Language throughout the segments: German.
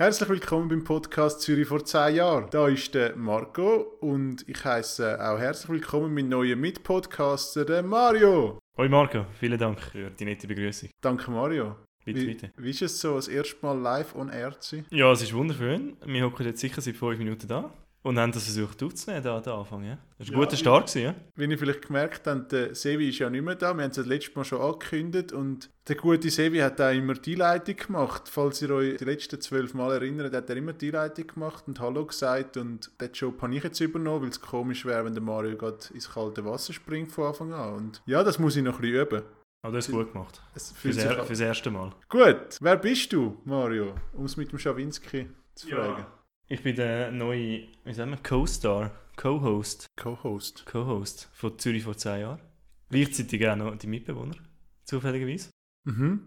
Herzlich willkommen beim Podcast Zürich vor 10 Jahren. Da ist der Marco und ich heiße auch herzlich willkommen mein neuer Mitpodcaster, der Mario. Hoi Marco, vielen Dank für die nette Begrüßung. Danke Mario. Bitte, wie, bitte. Wie ist es so, das erste Mal live on air zu sein? Ja, es ist wunderschön. Wir hocken jetzt sicher seit fünf Minuten da und haben das versucht aufzunehmen, da, da Anfang. Ja? Das war ein Ja, guter Start. Gewesen, ja? Wie ihr vielleicht gemerkt habt, der Sevi ist ja nicht mehr da. Wir haben es das letzte Mal schon angekündigt und der gute Sevi hat auch immer die Einleitung gemacht. Falls ihr euch die letzten zwölf Mal erinnert, hat er immer die Einleitung gemacht und Hallo gesagt und den Job habe ich jetzt übernommen, weil es komisch wäre, wenn der Mario gerade ins kalte Wasser springt von Anfang an. Und ja, das muss ich noch ein bisschen üben. Aber das ist gut gemacht. Es Fürs, er, fürs erste Mal. Gut, wer bist du, Mario? Um es mit dem Schawinski zu fragen. Ich bin der neue, wie sagen wir, Co-Star, Co-Host, Co-Host. Co-Host von Zürich vor zehn Jahren. Gleichzeitig auch noch die Mitbewohner, zufälligerweise. Mhm.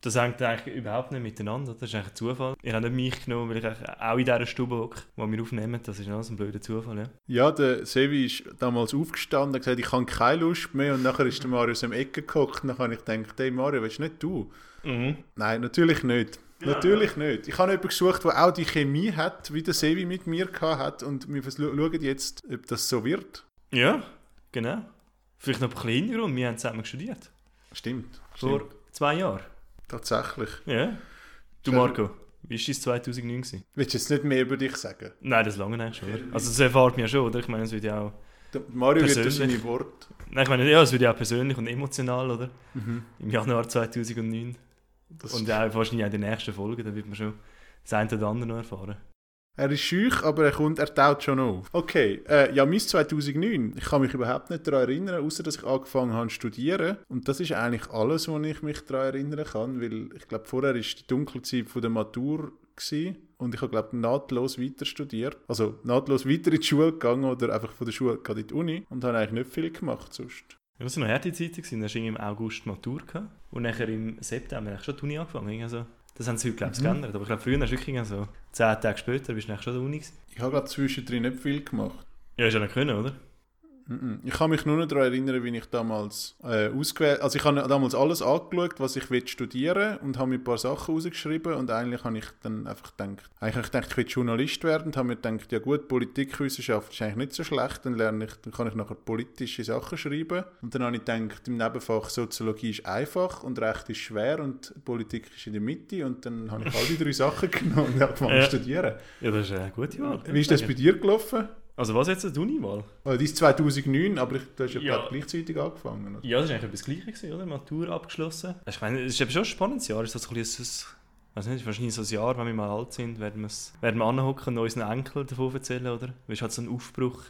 Das hängt eigentlich überhaupt nicht miteinander. Das ist eigentlich ein Zufall. Ich habe nicht mich genommen, weil ich auch in dieser Stube hocke, wo wir aufnehmen. Das ist alles ein blöder Zufall, ja. Ja, der Sevi ist damals aufgestanden und gesagt, ich habe keine Lust mehr. Und nachher ist der Mario aus dem Ecke geguckt. Und dann habe ich gedacht, hey Mario, willst du nicht du? Mhm. Nein, natürlich nicht. Natürlich nicht. Ich habe jemanden gesucht, der auch die Chemie hat, wie der Sevi mit mir gehabt hat. Und wir schauen jetzt, ob das so wird. Ja, genau. Vielleicht noch ein bisschen Hintergrund. Wir haben zusammen studiert. Stimmt. Vor Stimmt. zwei Jahren. Tatsächlich. Ja. Du. Marco, wie war das 2009? Gewesen? Willst du jetzt nicht mehr über dich sagen? Nein, das lange eigentlich schon. Oder? Also das erfahrt man ja schon, oder? Ich meine, es wird ja auch... Der Mario wird durch Persönlich. seine Worte. Nein, ich meine, ja, es wird ja auch persönlich und emotional, oder? Mhm. Im Januar 2009. Das Und auch wahrscheinlich auch in den nächsten Folgen, da wird man schon das eine oder andere noch erfahren. Er ist schüch, aber er kommt, er taut schon auf. Okay, äh, ja, mein 2009. Ich kann mich überhaupt nicht daran erinnern, außer dass ich angefangen habe zu studieren. Und das ist eigentlich alles, wo ich mich daran erinnern kann, weil ich glaube, vorher war die Dunkelzeit von der Matur gewesen, und ich habe glaube nahtlos weiter studiert. Also nahtlos weiter in die Schule gegangen oder einfach von der Schule gerade in die Uni und habe eigentlich nicht viel gemacht sonst. Ja, das war noch harte Zeiten. gewesen. Da hast du im August Matur gehabt. Und nachher im September hast du schon die Uni angefangen. irgendwie so. Das haben sie heute, glaube ich, Mhm. geändert. Aber ich glaube, früher hast du wirklich so zehn Tage später bist du schon an der Uni gewesen. Ich habe glaube zwischendrin nicht viel gemacht. Ja, hast du ja noch können, oder? Ich kann mich nur noch daran erinnern, wie ich damals äh, ausgewählt Also ich habe damals alles angeschaut, was ich will studieren und habe mir ein paar Sachen rausgeschrieben und eigentlich habe ich dann einfach gedacht, eigentlich habe ich gedacht, ich will Journalist werden und habe mir gedacht, ja gut, Politikwissenschaft ist eigentlich nicht so schlecht, dann lerne ich, dann kann ich nachher politische Sachen schreiben und dann habe ich gedacht, im Nebenfach Soziologie ist einfach und Recht ist schwer und Politik ist in der Mitte und dann habe ich all die drei Sachen genommen und angefangen Ja. zu studieren. Ja, das ist eine gute Wahl. Wie ist das bei dir gelaufen? Also was jetzt, die Uni-Wahl? Oh, die ist 2009, aber ich, du hast ja, Ja. gleichzeitig angefangen. oder? Ja, das war eigentlich etwas Gleiches, oder? Matur abgeschlossen. Ich meine, es ist eben schon ein spannendes Jahr. Es ist so ein bisschen, ein- weiß nicht, wahrscheinlich so ein Jahr, wenn wir mal alt sind, werden, werden wir anhocken und unseren Enkeln davon erzählen, oder? Weil es halt so ein Aufbruch,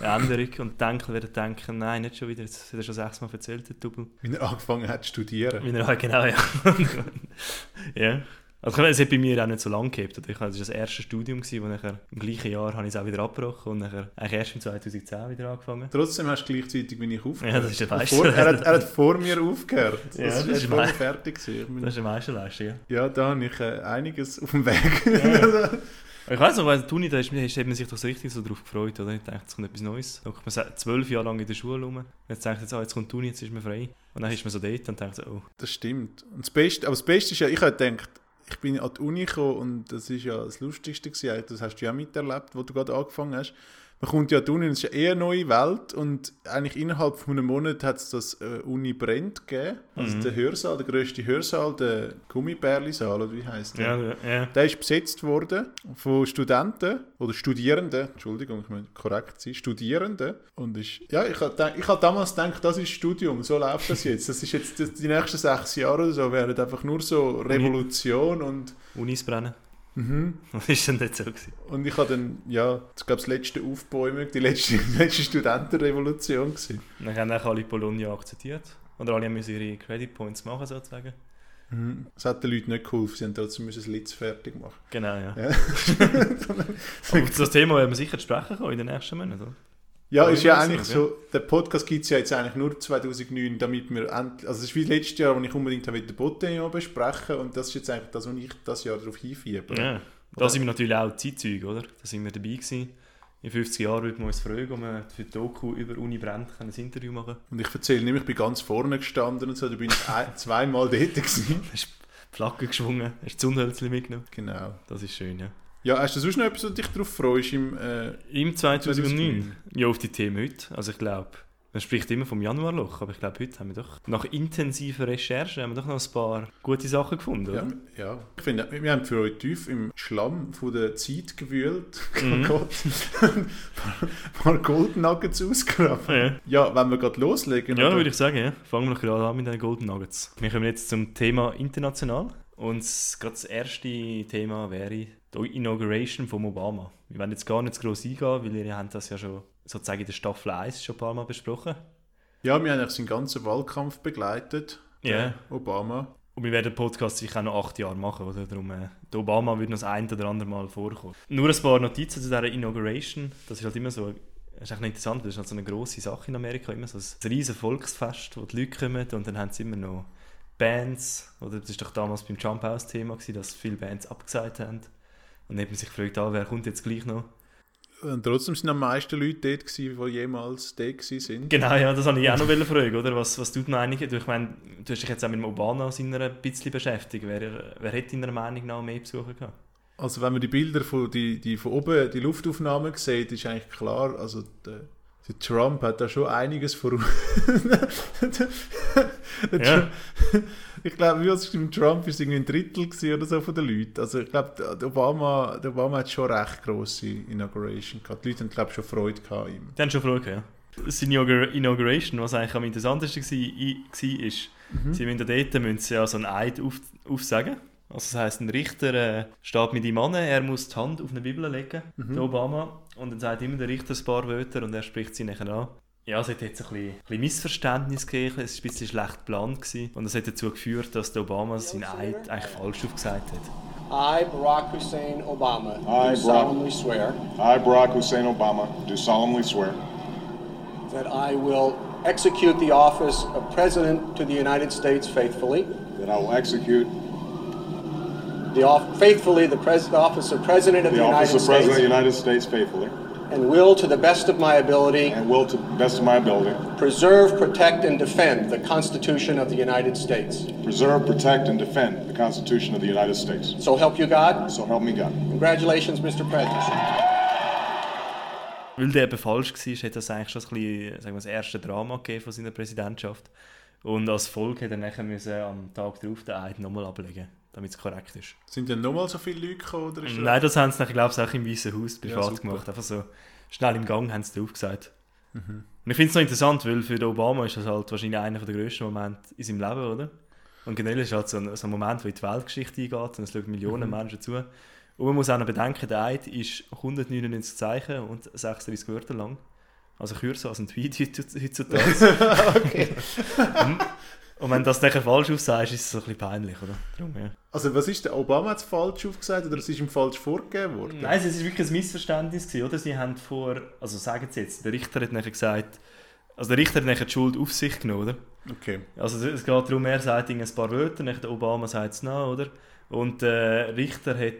eine Änderung und die Enkel werden denken, nein, nicht schon wieder, jetzt hat er schon sechsmal erzählt, der Double. Wie er angefangen hat zu studieren. Wie er genau, ja. ja. Also es hat bei mir auch nicht so lange gehabt. Ich Das war das erste Studium, wo nachher im gleichen Jahr habe ich es auch wieder abgebrochen und nachher eigentlich erst im 2010 wieder angefangen. Trotzdem hast du gleichzeitig wie ich aufgehört. Ja, das ist ja weiss. vor, er, hat, er hat vor mir aufgehört. Das, Ja, ist, das ist vor mir weiss. fertig gewesen. Das ist eine Meisterleistung, ja. Ja, da habe ich äh, einiges auf dem Weg. Ich weiß noch, weil die Uni, da ist, hat man sich doch so richtig so drauf gefreut, oder? Ich dachte, es kommt etwas Neues. Da hockt man zwölf Jahre lang in der Schule rum. Jetzt denkt jetzt, ah, jetzt kommt die Uni, jetzt ist man frei. Und dann ist man so dort und denkt oh. das stimmt. Und das Beste, aber das Beste ist ja, ich habe gedacht, ich bin an die Uni gekommen und das ist ja das Lustigste gewesen. Das hast du ja miterlebt, wo du gerade angefangen hast. Man kommt ja Uni und es ist ja eher eine neue Welt und eigentlich innerhalb von einem Monat hat es das äh, Uni Brennt gegeben. Also Mhm. der Hörsaal, der grösste Hörsaal, der Gummibärli-Saal, oder wie heißt der? Ja, ja. Der ist besetzt worden von Studenten oder Studierenden, Entschuldigung, ich muss korrekt sein, Studierenden. Und ist, ja, ich habe ich hab damals gedacht, das ist Studium, so läuft das jetzt. Das ist jetzt die nächsten sechs Jahre oder so, werden einfach nur so Revolution und Unis brennen. Mhm. Das ist dann nicht so gewesen. und ich habe dann, ja, ich glaube, das letzte Aufbäumen, die letzte, die letzte Studentenrevolution gewesen. Dann haben auch alle Bologna akzeptiert. Oder alle müssen ihre Credit Points machen, sozusagen. Mhm. Das hat den Leuten nicht geholfen, sie haben trotzdem müssen das Litz fertig machen. Genau, ja. Ja. Aber das Thema werden wir sicher sprechen können in den nächsten Monaten, oder? Ja, ist ja ich eigentlich so, der Podcast gibt es ja jetzt eigentlich nur 2009, damit wir endlich, also es ist wie letztes Jahr, wo ich unbedingt habe, den Bottenjahr besprechen und das ist jetzt eigentlich das, was ich das Jahr darauf hinfiebe. Ja. Da sind wir natürlich auch Zeitzeuge, oder? Da sind wir dabei gewesen. In 50 Jahren würden wir uns fragen, ob wir für die Doku über Uni Brennt ein Interview machen Und ich erzähle nämlich, ich bin ganz vorne gestanden und so, da bin ich ein, zweimal dort gewesen. Das die Flagge geschwungen, hast das Zündhölzchen mitgenommen. Genau. Das ist schön, ja. Ja, hast du sonst noch etwas, wo du dich darauf freust? Im, äh, Im 2009? 2009. Ja, auf die Themen heute. Also ich glaube, man spricht immer vom Januarloch, aber ich glaube, heute haben wir doch, nach intensiver Recherche, haben wir doch noch ein paar gute Sachen gefunden, ja, oder? ja, ich finde, wir haben für euch tief im Schlamm von der Zeit gewühlt. Mhm. Oh Gott. ein paar, paar Gold Nuggets ausgegraben. Ja. Ja, wenn wir gerade loslegen. Ja, würde ich sagen, ja. fangen wir doch gerade an mit den Golden Nuggets. Wir kommen jetzt zum Thema international. Und gerade das erste Thema wäre die Inauguration von Obama. Wir werden jetzt gar nicht gross eingehen, weil ihr habt das ja schon sozusagen in der Staffel 1 schon ein paar Mal besprochen. Ja, wir haben eigentlich seinen ganzen Wahlkampf begleitet. Ja. Obama. Und wir werden den Podcast sicher auch noch acht Jahre machen, oder? Darum, äh, der Obama wird noch das ein oder andere Mal vorkommen. Nur ein paar Notizen zu dieser Inauguration. Das ist halt immer so, das ist echt noch interessant, das ist halt so eine grosse Sache in Amerika, immer so ein riesen Volksfest, wo die Leute kommen und dann haben sie immer noch Bands, oder das ist doch damals beim Jump House Thema gewesen, dass viele Bands abgesagt haben. Und dann hat man sich gefragt, ah, wer kommt jetzt gleich noch? Und trotzdem sind am meisten Leute dort gewesen, die jemals dort sind. Genau, ja, das habe ich auch noch fragen, oder? Was, was tut Meinung? Du, ich meine, du hast dich jetzt auch mit dem Obama seiner ein bisschen beschäftigt. Wer, wer hätte deiner Meinung nach mehr Besucher gehabt? Also wenn man die Bilder von, die, die von oben, die Luftaufnahmen sieht, ist eigentlich klar, also der, der Trump hat da schon einiges voraus. Ja. Ich glaube, wie es im Trump ist irgendwie ein Drittel oder so von den Leuten. Also ich glaube, der Obama, der Obama hat schon recht grosse Inauguration gehabt. Die Leute haben glaube ich schon Freude gehabt ihm. Die haben schon Frage, ja. Das Inaugur- Inauguration, was eigentlich am interessantesten war, ist, sie müssen dort müssen sie ja so einen Eid auf, aufsagen. Also das heisst, ein Richter äh, steht mit ihm an, er muss die Hand auf eine Bibel legen, der Obama, und dann sagt immer der Richter ein paar Wörter und er spricht sie nachher an. Ja, es hat jetzt ein bisschen, ein bisschen Missverständnis gegeben, es war ein bisschen schlecht geplant gewesen, und das hat dazu geführt, dass der Obama seinen Eid eigentlich falsch aufgesagt hat. I, Barack Hussein Obama, I, do solemnly swear I, Barack Hussein Obama, do solemnly swear that I will execute the office of President to the United States faithfully, that I will execute the off- faithfully the, pres- the office of President of the, the office United of President of the States, United States faithfully and will, to the best of my ability, and will, to the best of my ability, preserve, protect, and defend the Constitution of the United States. preserve, protect, and defend the Constitution of the United States. So help you God. So help me God. Congratulations, Mr. President. Weil der eben falsch war, hat das eigentlich schon ein bisschen, sagen wir, das erste Drama gegeben von seiner Präsidentschaft. Und als Folge hat er nachher müssen am Tag darauf den Eid nochmal ablegen, damit es korrekt ist. Sind denn nochmal so viele Leute gekommen? Oder ist Nein, das haben sie glaube ich, auch im Weißen Haus Ja, privat super. gemacht. Einfach so schnell im Gang haben sie drauf gesagt. Mhm. Und ich finde es noch interessant, weil für Obama ist das halt wahrscheinlich einer der grössten Momente in seinem Leben, oder? Und generell ist es halt so ein, so ein Moment, wo in die Weltgeschichte eingeht und es schauen Millionen Mhm. Menschen zu. Und man muss auch noch bedenken, der Eid ist 199 Zeichen und 36 Wörter lang. Also kürzer als ein Tweet heutz- heutzutage. und, und wenn du das nachher falsch aufsagst, ist es so ein bisschen peinlich, oder? Darum, ja. Also was ist der Obama es falsch aufgesagt oder es ist ihm falsch vorgegeben worden? Nein, es war wirklich ein Missverständnis, gewesen, oder? Sie haben vor, also sagen Sie jetzt, der Richter hat nachher gesagt, also der Richter hat nachher die Schuld auf sich genommen, oder? Okay. Also es geht darum, er sagt ein paar Wörter, nachher der Obama sagt es nach, oder? Und der Richter hat,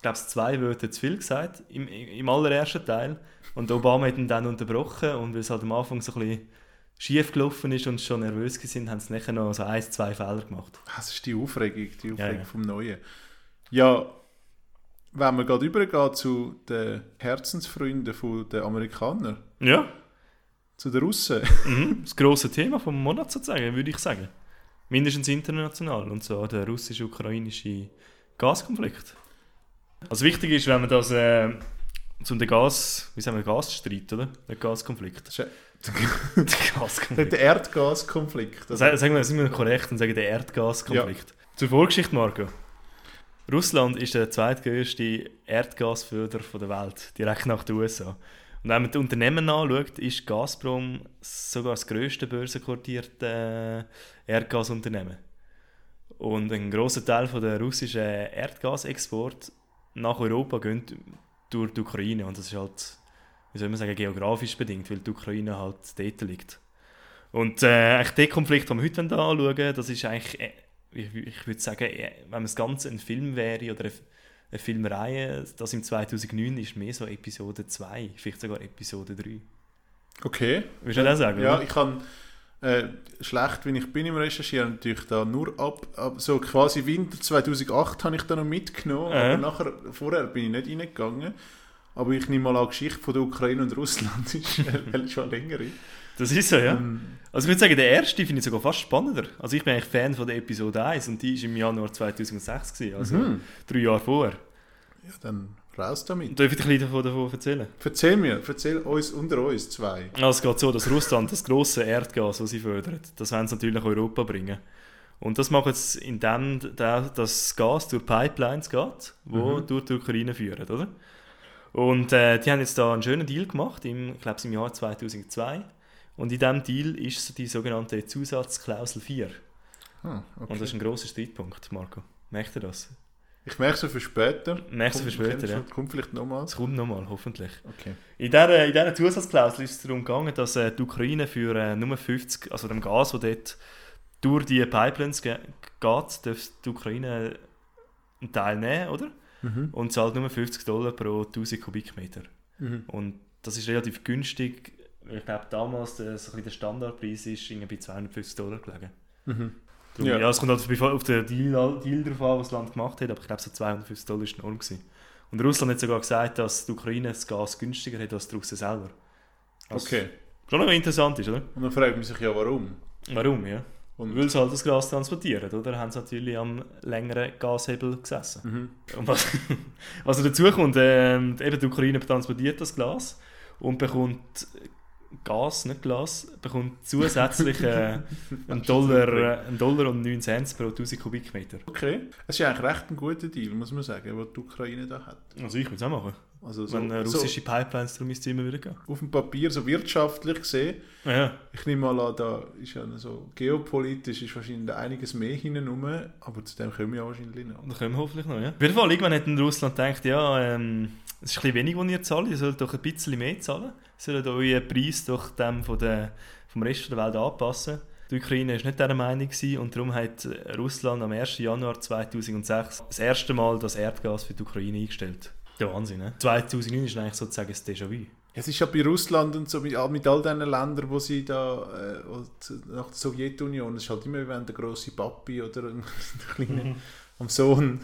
glaube ich, zwei Wörter zu viel gesagt, im, im allerersten Teil. Und der Obama hat ihn dann unterbrochen und weil es halt am Anfang so ein bisschen schief gelaufen ist und schon nervös sind, haben sie nachher noch so ein, zwei Fehler gemacht. Das ist die Aufregung, die Aufregung ja. vom Neuen. Ja, wenn wir gerade übergehen zu den Herzensfreunden von den Amerikanern, Ja, zu den Russen. Mhm, das grosse Thema vom Monat sozusagen, würde ich sagen. Mindestens international, und zwar der russisch-ukrainische Gaskonflikt. Also wichtig ist, wenn man das äh, zum Gas, wie sagen wir, Gasstreit, oder? Der Gaskonflikt. Ist der Gaskonflikt. der Erdgaskonflikt. Also, Sagen wir, sind wir korrekt und sagen der Erdgaskonflikt. Zur Vorgeschichte, Marco. Russland ist der zweitgrößte Erdgasförder der Welt, direkt nach den USA. Und wenn man die Unternehmen anschaut, ist Gazprom sogar das grösste börsenkortierte äh, Erdgasunternehmen. Und ein grosser Teil der russischen Erdgasexport nach Europa geht durch die Ukraine. Und das ist halt, wie soll man sagen, geografisch bedingt, weil die Ukraine halt dort liegt. Und äh, eigentlich der Konflikt, den wir heute anschauen das ist eigentlich, äh, ich, ich würde sagen, äh, wenn es ganz ein Film wäre oder eine, eine Filmreihe, das im 2009 ist mehr so Episode 2, vielleicht sogar Episode 3. okay. Würdest du das sagen? Ja, oder? ich kann, Äh, schlecht, wie ich bin im Recherchieren, natürlich da nur ab, ab so quasi Winter 2008 habe ich da noch mitgenommen, Äh. aber nachher, vorher bin ich nicht reingegangen. Aber ich nehme mal an, die Geschichte von der Ukraine und Russland ist schon länger. Das ist so, ja. Ähm, Also ich würde sagen, der erste finde ich sogar fast spannender. Also ich bin eigentlich Fan von der Episode 1 und die war im Januar 2006, gewesen, also Mhm. drei Jahre vorher. ja, dann raus damit. Darf ich dir ein bisschen davon, davon erzählen? Erzähl mir, erzähl uns unter uns zwei. Also es geht so, dass Russland das grosse Erdgas, das sie fördert, das wollen sie natürlich Europa bringen. Und das machen sie, indem da- das Gas durch Pipelines geht, wo durch die Ukraine führen, oder? Und äh, die haben jetzt da einen schönen Deal gemacht, im, ich glaube im Jahr 2002. Und in diesem Deal ist die sogenannte Zusatzklausel 4. Ah, okay. Und das ist ein grosser Streitpunkt, Marco. Merkt ihr das? Ich merke es für später. Merkst du für später, ja. Kommt vielleicht nochmal. Das kommt nochmal, hoffentlich. Okay. In dieser, in dieser Zusatzklausel ist es darum gegangen, dass äh, die Ukraine für äh, nur 50, also dem Gas, das dort durch die Pipelines ge geht, darf die Ukraine einen Teil nehmen, oder? Mhm. Und zahlt nur 50 Dollar pro 1000 Kubikmeter. Mhm. Und das ist relativ günstig. Ich glaube, damals der, so ein bisschen der Standardpreis ist irgendwie bei 250 Dollar gelegen. Mhm. Darum, Ja. ja. es kommt halt auf den Deal, Deal drauf an, was das Land gemacht hat, aber ich glaube, so 250 Dollar ist die Norm. Gewesen. Und Russland hat sogar gesagt, dass die Ukraine das Gas günstiger hat als die Russen selber. Was Okay. Schon noch interessant ist, oder? Und dann fragt man sich ja, warum. Warum, ja? Und Weil sie halt das Gas transportieren, oder? Haben sie natürlich am längeren Gashebel gesessen. Mhm. Und was, was dazu kommt, ähm, eben die Ukraine transportiert das Glas und bekommt Gas, nicht Glas, bekommt zusätzlich äh, einen, Dollar, äh, einen Dollar und 9 Cent pro 1000 Kubikmeter. Okay. Es ist ja eigentlich recht ein guter Deal, muss man sagen, den die Ukraine da hat. Also ich würde es auch machen. Also so, Wenn äh, so russische Pipelines darum müsste immer wieder gehen. auf dem Papier, so wirtschaftlich gesehen, Ja, ich nehme mal an, da ist ja so geopolitisch ist wahrscheinlich einiges mehr hinten rum, aber zu dem kommen wir ja wahrscheinlich noch. da kommen wir hoffentlich noch, ja. Auf jeden Fall, irgendwann hat in Russland gedacht, ja, ähm, es ist ein bisschen wenig, was ihr zahlt, ihr sollt doch ein bisschen mehr zahlen. Ihr sollt euren Preis doch dem von der, vom Rest der Welt anpassen. Die Ukraine war nicht dieser Meinung gewesen und darum hat Russland am 1. Januar 2006 das erste Mal das Erdgas für die Ukraine eingestellt. Der Wahnsinn, ne? 2009 ist eigentlich sozusagen das Déjà-vu. Es ist ja bei Russland und so mit, all- mit all diesen Ländern, wo sie da äh, nach der Sowjetunion, es ist halt immer, wenn der große Papi oder ein kleiner am Sohn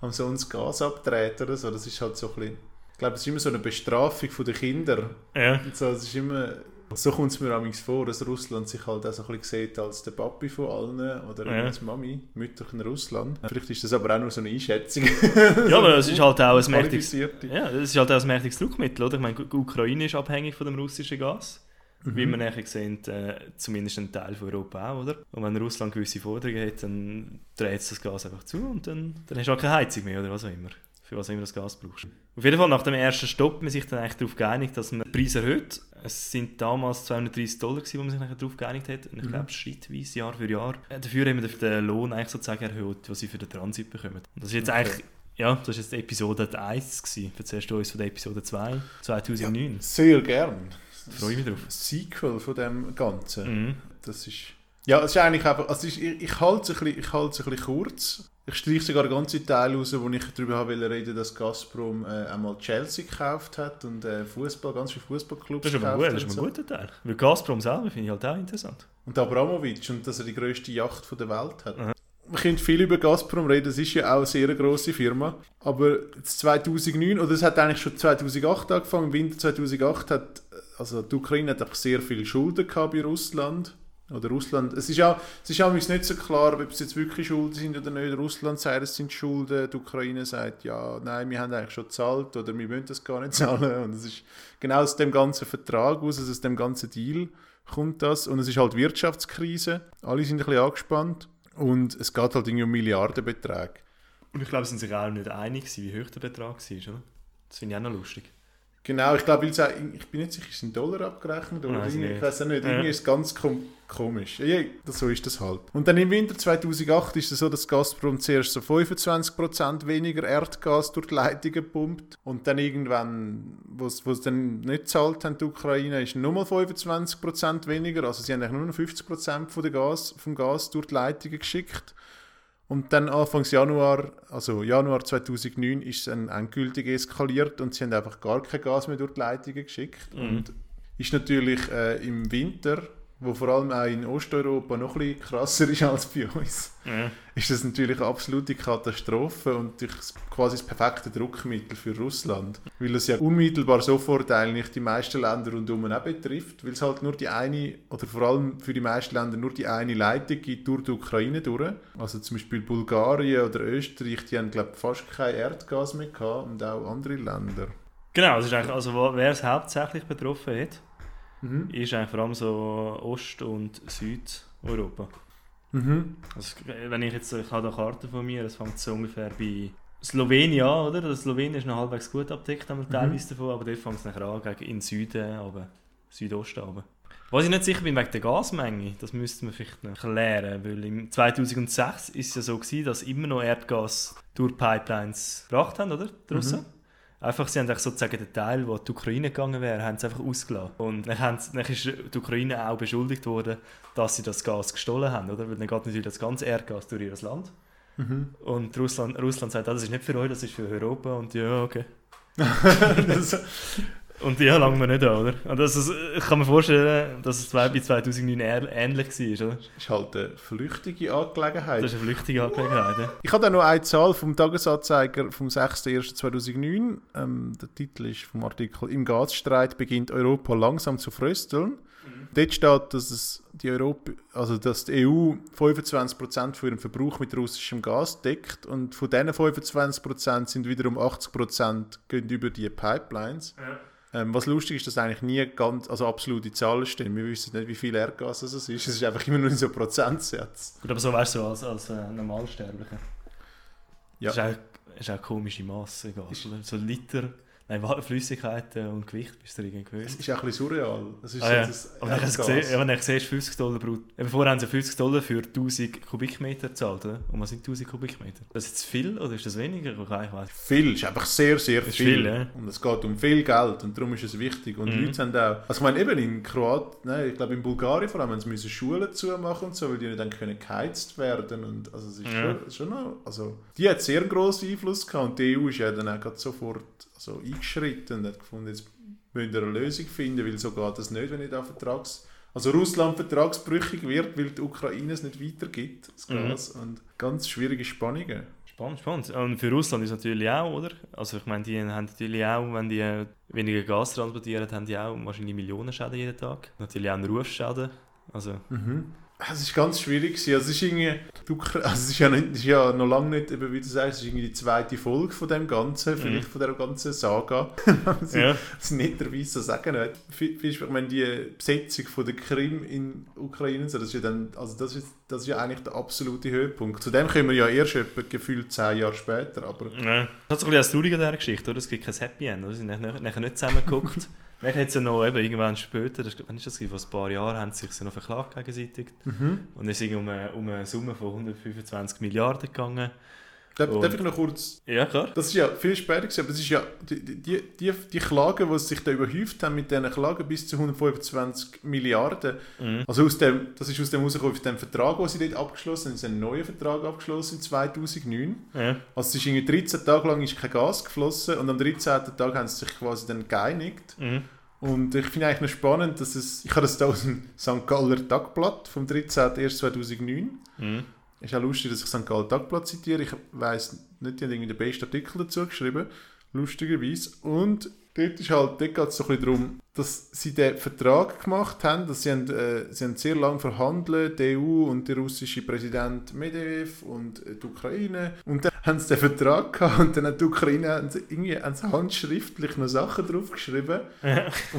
am Sohn das Gas abdreht oder so. Das ist halt so ein bisschen, ich glaube, es ist immer so eine Bestrafung von den Kindern. Ja. Und so, es ist immer, so kommt es mir amigs vor, dass Russland sich halt auch so ein bisschen sieht als der Papi von allen oder Ja. als Mami, mütterchen Russland. Vielleicht ist das aber auch nur so eine Einschätzung. Ja, aber es ist halt auch ein mächtiges, ja, das ist halt auch ein mächtiges Druckmittel, oder? Ich meine, die Ukraine ist abhängig von dem russischen Gas. Wie wir nachher sehen, äh, zumindest ein Teil von Europa auch, oder? Und wenn Russland gewisse Forderungen hat, dann dreht es das Gas einfach zu und dann, dann hast du auch keine Heizung mehr oder was auch immer. Für was immer das Gas brauchst. Auf jeden Fall, nach dem ersten Stopp, man sich dann eigentlich darauf geeinigt, dass man den Preis erhöht. Es sind damals 230 Dollar, gewesen, wo man sich nachher darauf geeinigt hat. Und ich glaube, schrittweise, Jahr für Jahr. Äh, Dafür haben wir den Lohn eigentlich sozusagen erhöht, den sie für den Transit bekommen. Und das ist jetzt Okay. eigentlich, ja, das ist jetzt Episode 1 gewesen. Erzählst du uns von der Episode 2, 2009. Sehr gern. Freue ich mich drauf. Sequel von dem Ganzen. Mhm. Das ist. Ja, es ist eigentlich einfach. Also ich, ich, halte es ein bisschen, ich halte es ein bisschen kurz. Ich streiche sogar einen ganzen Teil raus, wo ich darüber habe wollte reden, dass Gazprom äh, einmal Chelsea gekauft hat und äh, Fußball, ganz viele Fußballclubs Das ist aber gekauft gut, das ist ein guter Teil. Weil Gazprom selber finde ich halt auch interessant. Und Abramovic und dass er die grösste Yacht der Welt hat. Mhm. Man könnte viel über Gazprom reden, das ist ja auch eine sehr grosse Firma. Aber jetzt 2009, oder es hat eigentlich schon 2008 angefangen, im Winter 2008 hat, also die Ukraine hat einfach sehr viele Schulden gehabt bei Russland. Oder Russland, es ist ja, es ist ja nicht so klar, ob es jetzt wirklich Schulden sind oder nicht. Russland sagt, es sind Schulden, die Ukraine sagt, ja, nein, wir haben eigentlich schon gezahlt oder wir wollen das gar nicht zahlen. Und es ist genau aus dem ganzen Vertrag aus, also aus dem ganzen Deal kommt das. Und es ist halt Wirtschaftskrise, alle sind ein bisschen angespannt und es geht halt irgendwie um Milliardenbeträge. Und ich glaube, sie sind sich auch nicht einig, wie hoch der Betrag war, oder? Das finde ich auch noch lustig. Genau, ich glaube, auch- ich bin nicht sicher, ist es in Dollar abgerechnet oder nicht. ich weiß auch nicht, irgendwie ist es ganz kom komisch. Das, so ist das halt. Und dann im Winter 2008 ist es so, dass Gazprom zuerst so 25% weniger Erdgas durch die Leitungen pumpt und dann irgendwann, wo es dann nicht gezahlt haben, die Ukraine, ist nochmal 25% weniger, also sie haben eigentlich nur noch 50% von der Gas, vom Gas durch die Leitungen geschickt. Und dann Anfangs Januar, also Januar 2009, ist es dann endgültig eskaliert und sie haben einfach gar kein Gas mehr durch die Leitungen geschickt. Und ist natürlich äh, im Winter, wo vor allem auch in Osteuropa noch ein bisschen krasser ist als bei uns, Ja. ist das natürlich eine absolute Katastrophe und das- quasi das perfekte Druckmittel für Russland. Weil es ja unmittelbar sofort eigentlich die meisten Länder rundherum auch betrifft, weil es halt nur die eine, oder vor allem für die meisten Länder nur die eine Leitung gibt durch die Ukraine durch. Also zum Beispiel Bulgarien oder Österreich, die haben glaube ich fast kein Erdgas mehr gehabt und auch andere Länder. Genau, eigentlich, also wo- wer es hauptsächlich betroffen hat, Mhm. ist eigentlich vor allem so Ost- und Südeuropa. Mhm. Also, wenn ich jetzt, ich habe eine Karte von mir, es fängt so ungefähr bei Slowenien an, oder? Das Slowenien ist noch halbwegs gut abdeckt, Mhm. einmal teilweise davon, aber dort fängt es nachher an, gegen in den Süden, aber Südosten aber. Was ich nicht sicher bin wegen der Gasmenge, das müsste man vielleicht noch klären, weil im 2006 ist es ja so gewesen, dass immer noch Erdgas durch Pipelines gebracht haben, oder? Die Russen. Einfach, sie haben eigentlich sozusagen den Teil, wo die Ukraine gegangen wäre, haben sie einfach ausgelassen. Und dann, haben sie, dann ist die Ukraine auch beschuldigt worden, dass sie das Gas gestohlen haben, oder? Weil dann geht natürlich das ganze Erdgas durch ihr Land. Und Russland, Russland sagt, ah, das ist nicht für euch, das ist für Europa. Und ja, okay. das, Und ja, lange wir nicht an, oder? Und das ist, ich kann mir vorstellen, dass es zwei- bei 2009 ähr- ähnlich war, oder? ist halt eine flüchtige Angelegenheit. Das ist eine flüchtige Angelegenheit. ja. Ich habe da noch eine Zahl vom Tagesanzeiger vom 6.1.2009. Ähm, der Titel ist vom Artikel «Im Gasstreit beginnt Europa langsam zu frösteln». Dort steht, dass, es die, Europa, also dass die EU 25% von ihrem Verbrauch mit russischem Gas deckt und von diesen 25% sind wiederum 80% gehen über die Pipelines. Ähm, was lustig ist, dass eigentlich nie ganz, also absolute Zahlen stehen. Wir wissen nicht, wie viel Erdgas es ist. Es ist einfach immer nur in so Prozentsätzen. Gut, aber so weißt du, als, als äh, Normalsterblicher. Ja. Das ist auch, ist auch komische Masse, egal. Oder? So Liter, nein, Flüssigkeiten und Gewicht bist du irgendwie gewöhnt. Es ist auch ein bisschen surreal. Es ist Ah, so ja. das wenn ich Erdgas. sehe, ja, wenn ich sehe, ist 50 Dollar. Eben vorher haben sie 50 Dollar für 1000 Kubikmeter gezahlt, oder? Und was sind 1000 Kubikmeter? Das ist jetzt viel oder ist das weniger? Ich weiß Viel, ist einfach sehr, sehr viel. viel, ja. Und es geht um viel Geld und darum ist es wichtig. Und Mhm. Leute haben auch, also ich meine eben in Kroatien, nein, ich glaube in Bulgarien vor allem, haben sie müssen Schulen zumachen und so, weil die nicht dann können geheizt werden und also es ist Ja. schon, schon noch, also die hat sehr grossen Einfluss gehabt und die EU ist ja dann auch sofort so eingeschritten und hat gefunden, jetzt müssen wir eine Lösung finden, weil so geht das nicht, wenn nicht auf Vertrags also Russland vertragsbrüchig wird, weil die Ukraine es nicht weitergibt, das Mhm. Gas. Und ganz schwierige Spannungen. Spannend, spannend. Und für Russland ist natürlich auch, oder? Also ich meine, die haben natürlich auch, wenn die weniger Gas transportieren, haben die auch wahrscheinlich Millionen Schäden jeden Tag. Natürlich auch einen Rufschaden. Also, Es ist ganz schwierig. Also es, ist irgendwie, also es, ist ja nicht, es ist ja noch lange nicht, eben wie du sagst, es ist irgendwie die zweite Folge von dem Ganzen, vielleicht von der ganzen Saga. Sie Ja. es netterweise so sagen. nicht. Ich meine, die Besetzung von der Krim in Ukraine, so, das ist ja, dann, also das ist, das ist ja eigentlich der absolute Höhepunkt. Zu dem kommen wir ja erst etwa gefühlt zehn Jahre später. Aber ja. Das ist ein bisschen das Traurige an dieser Geschichte, oder? Es gibt kein Happy End, oder? Sie sind nachher nachher nicht zusammengeguckt. Vielleicht hat es ja noch eben irgendwann später, das, wann ist das vor ein paar Jahren, haben sie sich noch verklagt gegenseitig. Und es ist um eine, um eine Summe von 125 Milliarden gegangen. Darf, darf ich noch kurz Ja, klar. Das ist ja viel später gewesen, aber es ist ja die, die, die, die Klagen, die sich da überhäuft haben mit diesen Klagen bis zu 125 Milliarden. Also aus dem, das ist aus dem rausgekommen, aus dem Vertrag, den sie dort abgeschlossen haben. Sie haben einen neuen Vertrag abgeschlossen in 2009. Ja. Also es ist irgendwie 13 Tage lang ist kein Gas geflossen und am 13. Tag haben sie sich quasi dann geeinigt. Mhm. Und ich finde eigentlich noch spannend, dass es, ich habe das da aus dem St. Galler Tagblatt vom 13.01.2009. Mhm. Ist auch lustig, dass ich St. Galler Tagblatt zitiere. Ich weiß nicht, die haben irgendwie den besten Artikel dazu geschrieben, lustigerweise. Und dort, halt, dort geht es so ein bisschen darum, dass sie den Vertrag gemacht haben, dass sie, haben, äh, sie haben sehr lange verhandelt, die EU und der russische Präsident Medvedev und äh, die Ukraine. Und dann haben sie den Vertrag gehabt und dann hat die Ukraine haben sie irgendwie haben sie handschriftlich noch Sachen draufgeschrieben.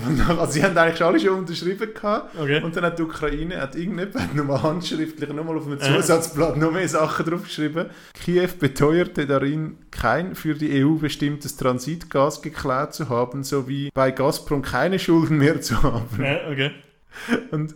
Und dann, also sie haben eigentlich alle schon unterschrieben gehabt. Okay. Und dann hat die Ukraine, hat irgendjemand nochmal handschriftlich nochmal auf einem Zusatzblatt noch mehr Sachen draufgeschrieben. Kiew beteuerte darin, kein für die EU bestimmtes Transitgas geklärt zu haben, sowie bei Gazprom keine Schulden mehr zu haben. Ja, okay. Und,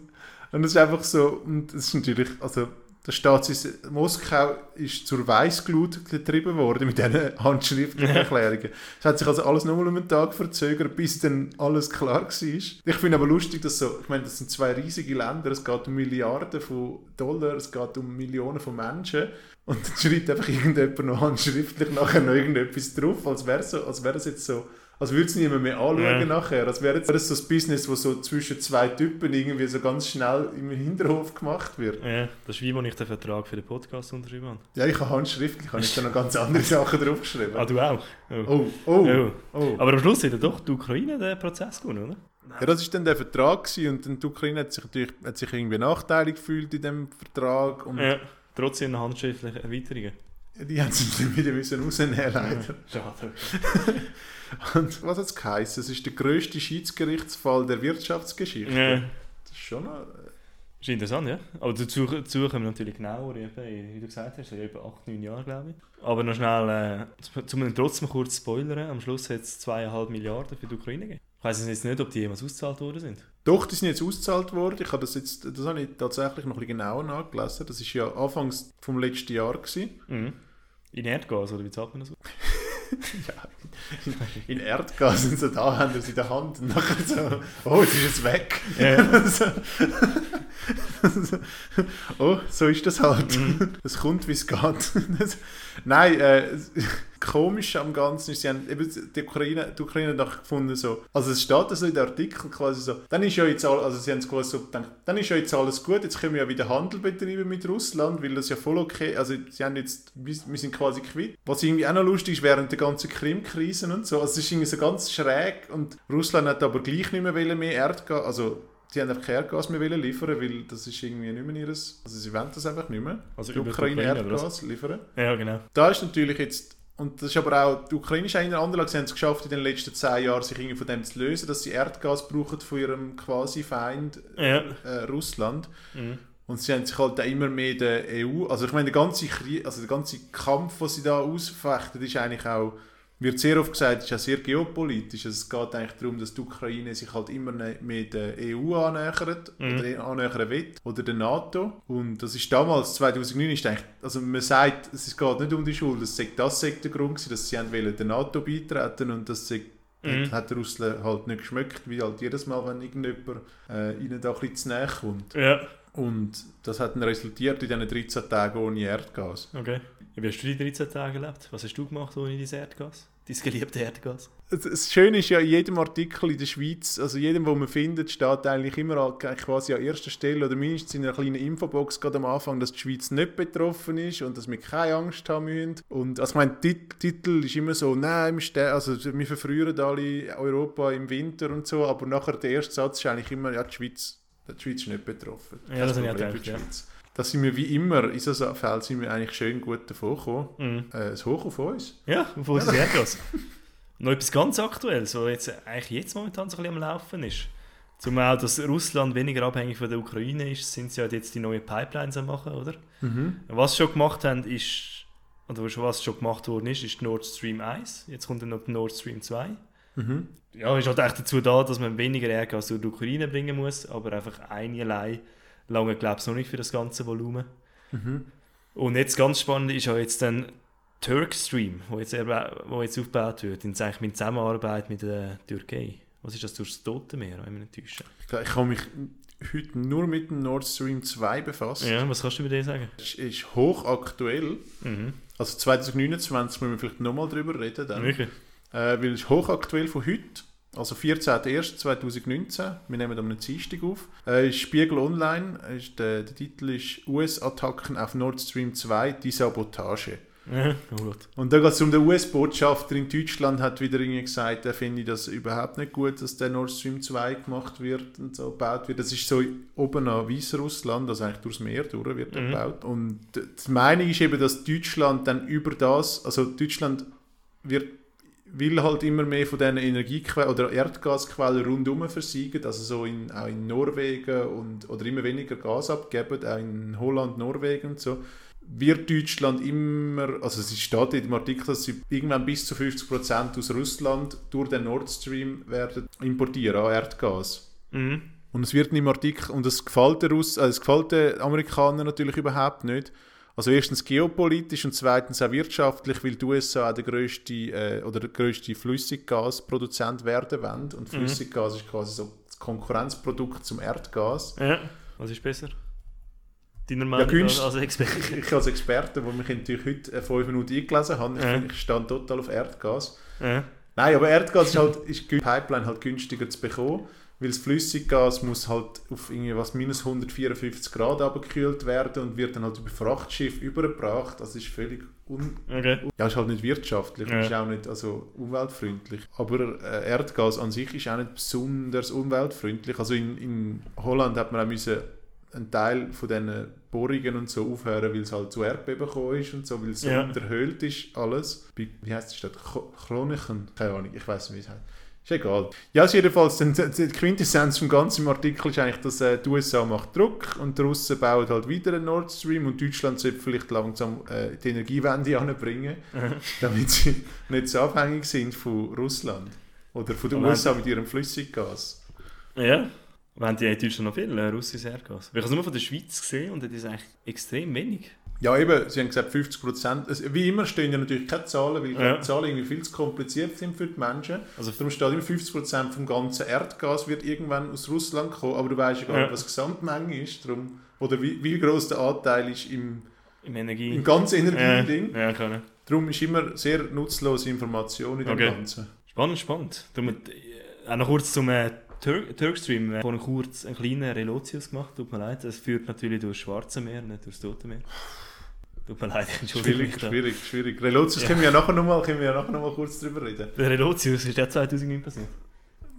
und das ist einfach so, und das ist natürlich, also der Staat Moskau ist zur Weißglut getrieben worden mit diesen handschriftlichen Erklärungen. Es hat sich also alles nochmal um einen Tag verzögert, bis dann alles klar war. Ich finde aber lustig, dass so, ich meine, das sind zwei riesige Länder, es geht um Milliarden von Dollar, es geht um Millionen von Menschen Und dann schreibt einfach irgendjemand noch handschriftlich nachher noch irgendetwas drauf, als wäre so, als wäre es jetzt so, als würde es niemand mehr anschauen Ja. nachher. Als wäre es wäre es so ein Business, wo so zwischen zwei Typen irgendwie so ganz schnell im Hinterhof gemacht wird. Ja, das ist wie, wo ich den Vertrag für den Podcast unterschrieben habe. Ja, ich habe handschriftlich, habe ich da noch ganz andere Sachen draufgeschrieben. Ah, du auch? Oh. Oh, oh, Oh. oh. Aber am Schluss hat er doch die Ukraine den Prozess gewonnen, oder? Ja, das war dann der Vertrag gewesen und dann die Ukraine hat sich natürlich hat sich irgendwie nachteilig gefühlt in dem Vertrag und Ja. Trotzdem eine handschriftliche Erweiterung. die haben sie wieder müssen rausnehmen leider. Schade. Und was hat es geheißen? Es ist der grösste Schiedsgerichtsfall der Wirtschaftsgeschichte. Ja. Das ist schon noch, Ist interessant, ja. Aber dazu, dazu kommen wir natürlich genauer, eben, wie du gesagt hast, so etwa 8, 9 Jahre, glaube ich. Aber noch schnell, äh, zum trotzdem kurz spoilern, am Schluss hat es 2,5 Milliarden für die Ukraine gegeben. Ich weiß jetzt nicht, ob die jemals ausgezahlt worden sind. Doch, die sind jetzt ausgezahlt worden. Ich habe das jetzt, das habe ich tatsächlich noch ein bisschen genauer nachgelesen. Das ist ja anfangs vom letzten Jahr gewesen. Mhm. In Erdgas, oder wie zahlt man das? In Erdgas und so da haben es in der Hand und nachher so, oh, jetzt ist es weg. Ja. so, oh, so ist das halt. Es kommt, wie es geht. Nein, äh, komisch am Ganzen ist, sie haben eben die Ukraine, die Ukraine gefunden, so, also es steht also in der Artikel quasi so, dann ist ja jetzt all, also sie haben es quasi so gedacht, dann ist ja jetzt alles gut, jetzt können wir ja wieder Handel betreiben mit Russland, weil das ja voll okay, also sie haben jetzt, wir sind quasi quitt. Was irgendwie auch noch lustig ist, während der ganzen Krim-Krisen und so, also es ist irgendwie so ganz schräg und Russland hat aber gleich nicht mehr mehr Erdgas, also sie haben einfach kein Erdgas mehr wollen liefern, weil das ist irgendwie nicht mehr ihres, also sie wollen das einfach nicht mehr, Also die Ukraine Ukraine? Erdgas liefern. Ja, genau. Da ist natürlich jetzt, und das ist aber auch, die Ukraine ist anderen Lage, sie haben es geschafft, in den letzten zehn Jahren sich irgendwie von dem zu lösen, dass sie Erdgas brauchen von ihrem quasi Feind Ja. äh, Russland. Mhm. Und sie haben sich halt auch immer mehr der EU, also ich meine, der ganze, Krieg, also der ganze Kampf, den sie da ausfechten, ist eigentlich auch, wird sehr oft gesagt, ist auch sehr geopolitisch. Also es geht eigentlich darum, dass die Ukraine sich halt immer mehr der EU annähert oder annähern will oder der NATO. Und das ist damals, 2009, ist eigentlich, also man sagt, es geht nicht um die Schuld, das sagt, das sagt der Grund gewesen, dass sie haben wollen der NATO beitreten und das sagt, Mhm. hat Russland halt nicht geschmeckt, wie halt jedes Mal, wenn irgendjemand äh, ihnen da ein bisschen zu nahe kommt. Ja. Und das hat dann resultiert in diesen 13 Tagen ohne Erdgas. Okay. Wie hast du die 13 Tage gelebt? Was hast du gemacht ohne dein Erdgas? Dein geliebte Erdgas? Das- Das Schöne ist ja, in jedem Artikel in der Schweiz, also jedem, wo man findet, steht eigentlich immer an- quasi an erster Stelle oder mindestens in einer kleinen Infobox gerade am Anfang, dass die Schweiz nicht betroffen ist und dass wir keine Angst haben müssen. Und also ich meine, der Tit- Titel ist immer so, nein, also, wir verfrühen alle Europa im Winter und so, aber nachher der erste Satz ist eigentlich immer, ja, die Schweiz, die Schweiz ist nicht betroffen. Ja, das Kein habe ich gedacht, ja. Schweiz. Da sind wir wie immer, in so Fällen sind wir eigentlich schön gut davon gekommen. Mhm. Äh, das Hoch auf uns. Ja, wo ist das Erdgas? Noch etwas ganz Aktuelles, was jetzt eigentlich jetzt momentan so ein bisschen am Laufen ist. Zumal, dass Russland weniger abhängig von der Ukraine ist, sind sie halt jetzt die neuen Pipelines am machen, oder? Was sie schon gemacht haben, ist, oder was schon gemacht worden ist, ist Nord Stream 1. Jetzt kommt dann noch Nord Stream 2. Ja, ist halt echt dazu da, dass man weniger Erdgas durch die Ukraine bringen muss, aber einfach eine allein lange glaube ich noch nicht für das ganze Volumen. Und jetzt ganz spannend ist ja jetzt dann Turkstream, wo jetzt, wo jetzt aufgebaut wird, in, eigentlich mit Zusammenarbeit mit der Türkei. Was ist das durchs Tote Meer, wenn ich nicht täusche? Ich habe mich heute nur mit dem Nord Stream 2 befasst. Ja, was kannst du über den sagen? Es ist hochaktuell. Mhm. Also 2029 müssen wir vielleicht nochmal drüber reden. Dann. Wirklich? Äh, weil es ist hochaktuell von heute. Also 14.01.2019. Wir nehmen am Dienstag auf. Äh, ist Spiegel Online. Ist der, der Titel ist US-Attacken auf Nord Stream 2, die Sabotage. Ja. Und da geht es um den US-Botschafter in Deutschland, hat wieder irgendwie gesagt, er finde das überhaupt nicht gut, dass der Nord Stream 2 gemacht wird und so gebaut wird. Das ist so oben an Weißrussland, also eigentlich durchs Meer durch wird er gebaut. Und die Meinung ist eben, dass Deutschland dann über das, also Deutschland wird will halt immer mehr von diesen Energiequellen oder Erdgasquellen rundum versiegen, also so in, auch in Norwegen und, oder immer weniger Gas abgeben, auch in Holland, Norwegen und so wird Deutschland immer, also es steht in dem Artikel, dass sie irgendwann bis zu 50% aus Russland durch den Nord Stream werden importieren an Erdgas. Mhm. Und es wird im Artikel, und das gefällt den, Russ, äh, das gefällt den Amerikanern natürlich überhaupt nicht. Also erstens geopolitisch und zweitens auch wirtschaftlich, weil die USA auch der grösste, äh, oder der grösste Flüssiggasproduzent werden wollen. Und Flüssiggas ist quasi so das Konkurrenzprodukt zum Erdgas. Ja. Was ist besser? deiner Ja, Meinung günstig. als Experte? Ich als Experte, der mich natürlich heute äh, fünf Minuten eingelesen habe, ich, Ja. ich stand total auf Erdgas. Ja. Nein, aber Erdgas ist halt, ist die Pipeline halt günstiger zu bekommen, weil das Flüssiggas muss halt auf irgendwie was minus 154 Grad abgekühlt werden und wird dann halt über Frachtschiff übergebracht. Das ist völlig un Okay. ja, ist halt nicht wirtschaftlich Ja. und ist auch nicht also umweltfreundlich. Aber äh, Erdgas an sich ist auch nicht besonders umweltfreundlich. Also in, in Holland hat man auch müssen einen Teil von diesen Bohrungen und so aufhören, weil es halt zu Erdbeben gekommen ist und so, weil es so Ja. unterhöhlt ist alles. Bei, wie heißt die Stadt? Chronichen? Keine Ahnung, ich weiß nicht, wie es heißt. Ist egal. Ja, also jedenfalls, die Quintessenz vom ganzen Artikel ist eigentlich, dass äh, die USA macht Druck und die Russen bauen halt wieder einen Nord Stream und Deutschland sollte vielleicht langsam äh, die Energiewende anbringen, damit sie nicht so abhängig sind von Russland oder von den Aber USA mit ihrem Flüssiggas. Ja. Haben die in Deutschland noch viel äh, russisches Erdgas. Ich habe es nur von der Schweiz gesehen und das ist eigentlich extrem wenig. Ja, eben, sie haben gesagt 50 Prozent. Also, wie immer stehen ja natürlich keine Zahlen, weil Ja. die Zahlen irgendwie viel zu kompliziert sind für die Menschen. Also- Darum steht immer 50 Prozent vom ganzen Erdgas wird irgendwann aus Russland kommen, aber du weißt ja gar nicht, Ja. was die Gesamtmenge ist. Darum, oder wie, wie groß der Anteil ist im, Im Energie. im ganzen ja, Energieding. ja, kann ich. Darum ist immer sehr nutzlose Information in dem Okay. Ganzen. Spannend, spannend. Darum, äh, auch noch kurz zum äh, Tur Turkstream. Äh, vorhin kurz einen kleinen Relotius gemacht. Tut mir leid. Es führt natürlich durch das Schwarze Meer, nicht durch das Tote Meer. Tut mir leid, mich. Schwierig, schwierig, schwierig. Relotius Ja. können wir ja nachher nochmal noch mal kurz drüber reden. Der Relotius ist ja 2009 passiert.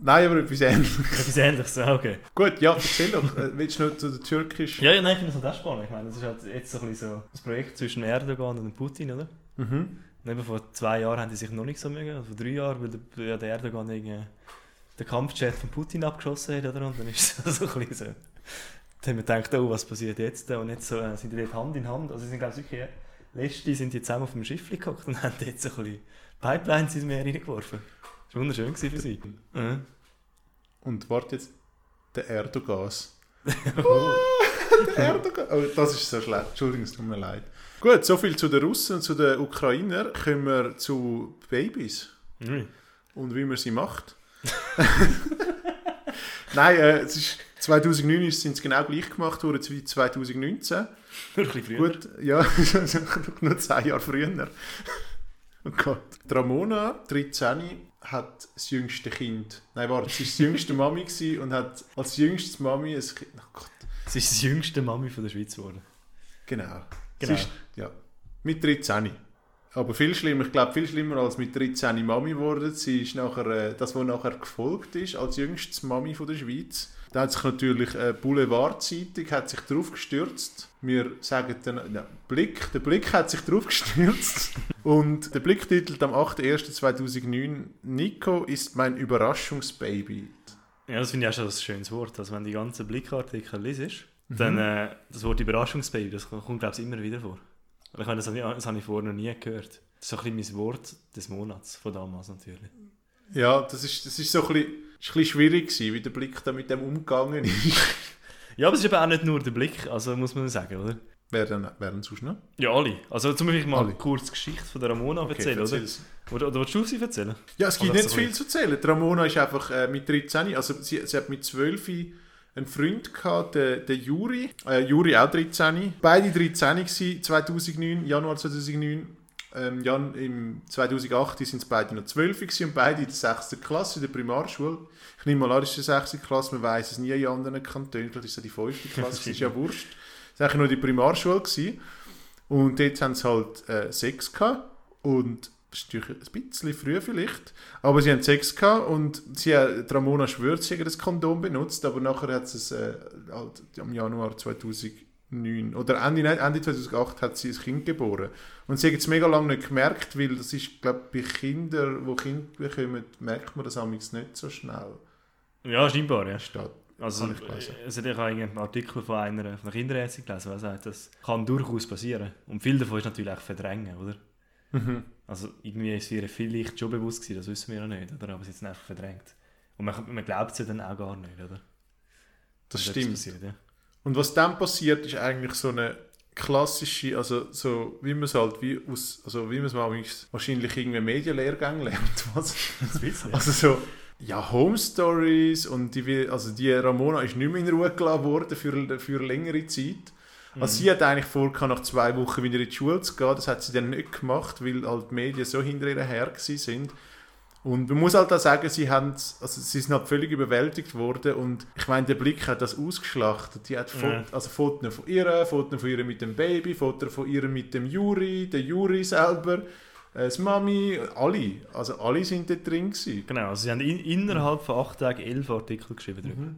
Nein, aber etwas ähnliches. Etwas ähnliches, ah, okay. Gut, ja, erzähl doch. Äh, Willst du noch zu der türkischen... Ja, ja, nein, ich finde das halt auch spannend. Ich meine, das ist halt jetzt so ein bisschen so das Projekt zwischen Erdogan und Putin, oder? Mhm. Und eben vor zwei Jahren haben die sich noch nicht so mögen, also vor drei Jahren, weil der, ja, der Erdogan irgendwie den Kampfjet von Putin abgeschossen hat, oder? Und dann ist es so ein bisschen so. Dann haben wir gedacht, oh, was passiert jetzt? Und jetzt so, äh, sind die dort Hand in Hand, also sie sind glaube ich wirklich, letzte sind die zusammen auf dem Schiff gehockt und haben dort so ein bisschen Pipelines ins Meer reingeworfen. Das war wunderschön für sie. Mhm. Und warte jetzt, der Erdogas. der Erdogan. Oh, das ist so schlecht. Entschuldigung, es tut mir leid. Gut, soviel zu den Russen und zu den Ukrainern. Kommen wir zu Babys Mhm. und wie man sie macht. Nein, äh, es ist 2009 sind es genau gleich gemacht worden wie 2019. Nur ein bisschen früher. Gut, ja, nur zehn Jahre früher. Oh Gott. Die Ramona, 13, hat das jüngste Kind. Nein, warte, sie war die jüngste Mami und hat als jüngstes Mami ein Kind. Oh Gott, Sie ist die jüngste Mami von der Schweiz geworden. genau. Genau. Ist, ja, mit 13. Aber viel schlimmer, ich glaube, viel schlimmer als mit 13 Mami geworden. Sie ist nachher, äh, das, was nachher gefolgt ist, als jüngstes Mami von der Schweiz. Da hat sich natürlich äh, Boulevardzeitung hat sich drauf gestürzt. Wir sagen dann, ja, Blick, der Blick hat sich drauf gestürzt. Und der Blick titelt am 8.1.2009 Nico ist mein Überraschungsbaby. Ja, das finde ich auch schon ein schönes Wort. Also wenn die ganzen Blickartikel liest, dann äh, das Wort Überraschungsbaby, das kommt glaube ich immer wieder vor. Ich meine, das habe ich, das habe ich vorher noch nie gehört. Das ist so ein bisschen mein Wort des Monats von damals natürlich. Ja, das ist, das ist so ein bisschen, ist ein bisschen schwierig gewesen, wie der Blick da mit dem umgegangen ist. Ja, aber es ist eben auch nicht nur der Blick, also muss man sagen, oder? Wer denn, wer denn sonst noch? Ja, alle. Also zum Beispiel mal Alle. kurz die Geschichte von der Ramona erzählen, oder? Oder, oder willst du sie erzählen? Ja, es gibt Oder nicht so viel zu erzählen. Die Ramona ist einfach äh, mit 13, also sie, sie hat mit 12 einen Freund gehabt, den, den Juri. Äh, Juri auch 13. Beide 13 gewesen, 2009, Januar 2009. Ähm, Jan, Im 2008 sind es beide noch 12 gewesen und beide in der 6. Klasse in der Primarschule. Ich nehme mal an, das ist die 6. Klasse, man weiß es nie in anderen Kantonen, vielleicht ist es die 5. Klasse, das ist ja wurscht. Das war eigentlich nur die Primarschule. Gewesen. Und dort haben sie halt äh, Sex gehabt. Und das ist natürlich ein bisschen früh vielleicht. Aber sie haben Sex gehabt und sie, hat- Ramona hat das Kondom benutzt, aber nachher hat sie es äh, halt im Januar 2009 oder Ende, nein, Ende 2008 hat sie ein Kind geboren. Und sie hat es mega lange nicht gemerkt, weil das ist, glaube ich, bei Kindern, die Kinder bekommen, merkt man das amigs nicht so schnell. Ja, scheinbar, ja. Steht. Also, Habe ich es hat ja auch einen Artikel von einer, von einer Kinderärztin gelesen, die sagt, das kann durchaus passieren. Und viel davon ist natürlich auch verdrängen, oder? Mhm. Also irgendwie ist ihr vielleicht schon bewusst gewesen, das wissen wir ja nicht, oder? Aber sie hat es einfach verdrängt. Und man, man glaubt es ja dann auch gar nicht, oder? Das etwas stimmt. Passiert, ja. Und was dann passiert, ist eigentlich so eine klassische, also so wie man es halt wie aus, also wie man es mal wahrscheinlich irgendwie Medienlehrgang lernt, was? Also so, ja, Home Stories und die, also die Ramona ist nicht mehr in Ruhe gelassen worden für, für längere Zeit. Also sie hat eigentlich vor, nach zwei Wochen wieder in die Schule zu gehen. Das hat sie dann nicht gemacht, weil halt die Medien so hinter ihr her sind. Und man muss halt auch sagen, sie, haben, also sie sind halt völlig überwältigt worden und ich meine, der Blick hat das ausgeschlachtet. Die hat Fot Ja. also Fotos von ihr, Fotos von ihr mit dem Baby, Fotos von ihr mit dem Juri, der Juri selber, äh, das Mami, alle. Also alle sind dort drin gewesen. Genau, also sie haben in, innerhalb von acht Tagen elf Artikel geschrieben drüber.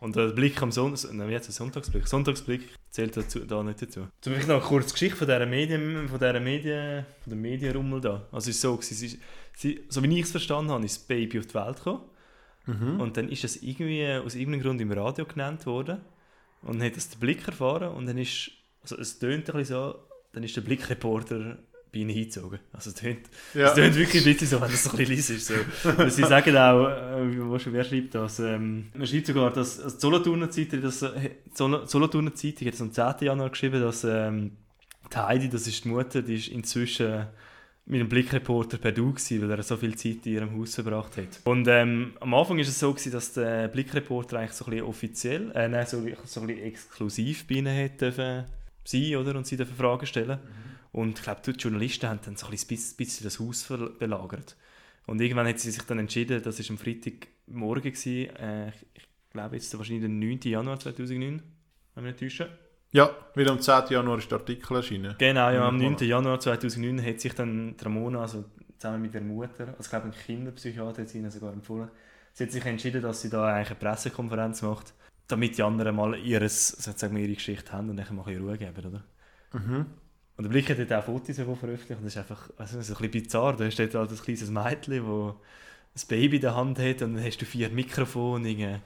Und der Blick am Sonntag, nein, heißt der Sonntagsblick? Sonntagsblick zählt dazu, da nicht dazu. Zum Beispiel noch eine kurze Geschichte von dieser Medien, von dieser Medien, von dem Medienrummel da. Also es ist so, sie, ist- sie, so wie ich es verstanden habe, ist das Baby auf die Welt gekommen. Und dann ist es irgendwie aus irgendeinem Grund im Radio genannt worden. Und dann hat das der Blick erfahren und dann ist, also es tönt ein bisschen so, dann ist der Blickreporter bei ihnen eingezogen. Also es tönt, Ja. es tönt wirklich ein bisschen so, wenn das so ein bisschen ist. So. Sie sagen auch, äh, wo schon, wer schreibt das? Ähm, man schreibt sogar, dass die Solothurner Zeitung, das, äh, Solothurner Zeitung hat es am 10. Januar geschrieben, dass ähm, die Heidi, das ist die Mutter, die ist inzwischen mit dem Blickreporter per Du gewesen, weil er so viel Zeit in ihrem Haus verbracht hat. Und ähm, am Anfang ist es so gewesen, dass der Blickreporter eigentlich so ein bisschen offiziell, äh, nein, so, so ein bisschen exklusiv bei ihnen hat dürfen sein, oder? Und sie dürfen Fragen stellen. Und ich glaube, die Journalisten haben dann so ein bisschen, bisschen das Haus belagert. Und irgendwann hat sie sich dann entschieden, das war am Freitagmorgen, gewesen, äh, ich, ich glaube jetzt wahrscheinlich der 9. Januar 2009, wenn wir nicht täuschen. Ja, wieder am 10. Januar ist der Artikel erschienen. Genau, ja, am Ja. 9. Januar 2009 hat sich dann Ramona, also zusammen mit der Mutter, also ich glaube ein Kinderpsychiater hat sie ihnen sogar empfohlen, sie hat sich entschieden, dass sie da eigentlich eine Pressekonferenz macht, damit die anderen mal ihres, sozusagen ihre Geschichte haben und dann mal ein Ruhe geben, oder? Und der Blick hat dort auch Fotos davon veröffentlicht und das ist einfach also, so ein bisschen bizarr. Da steht halt ein kleines Mädchen, das ein Baby in der Hand hat und dann hast du vier Mikrofone, ein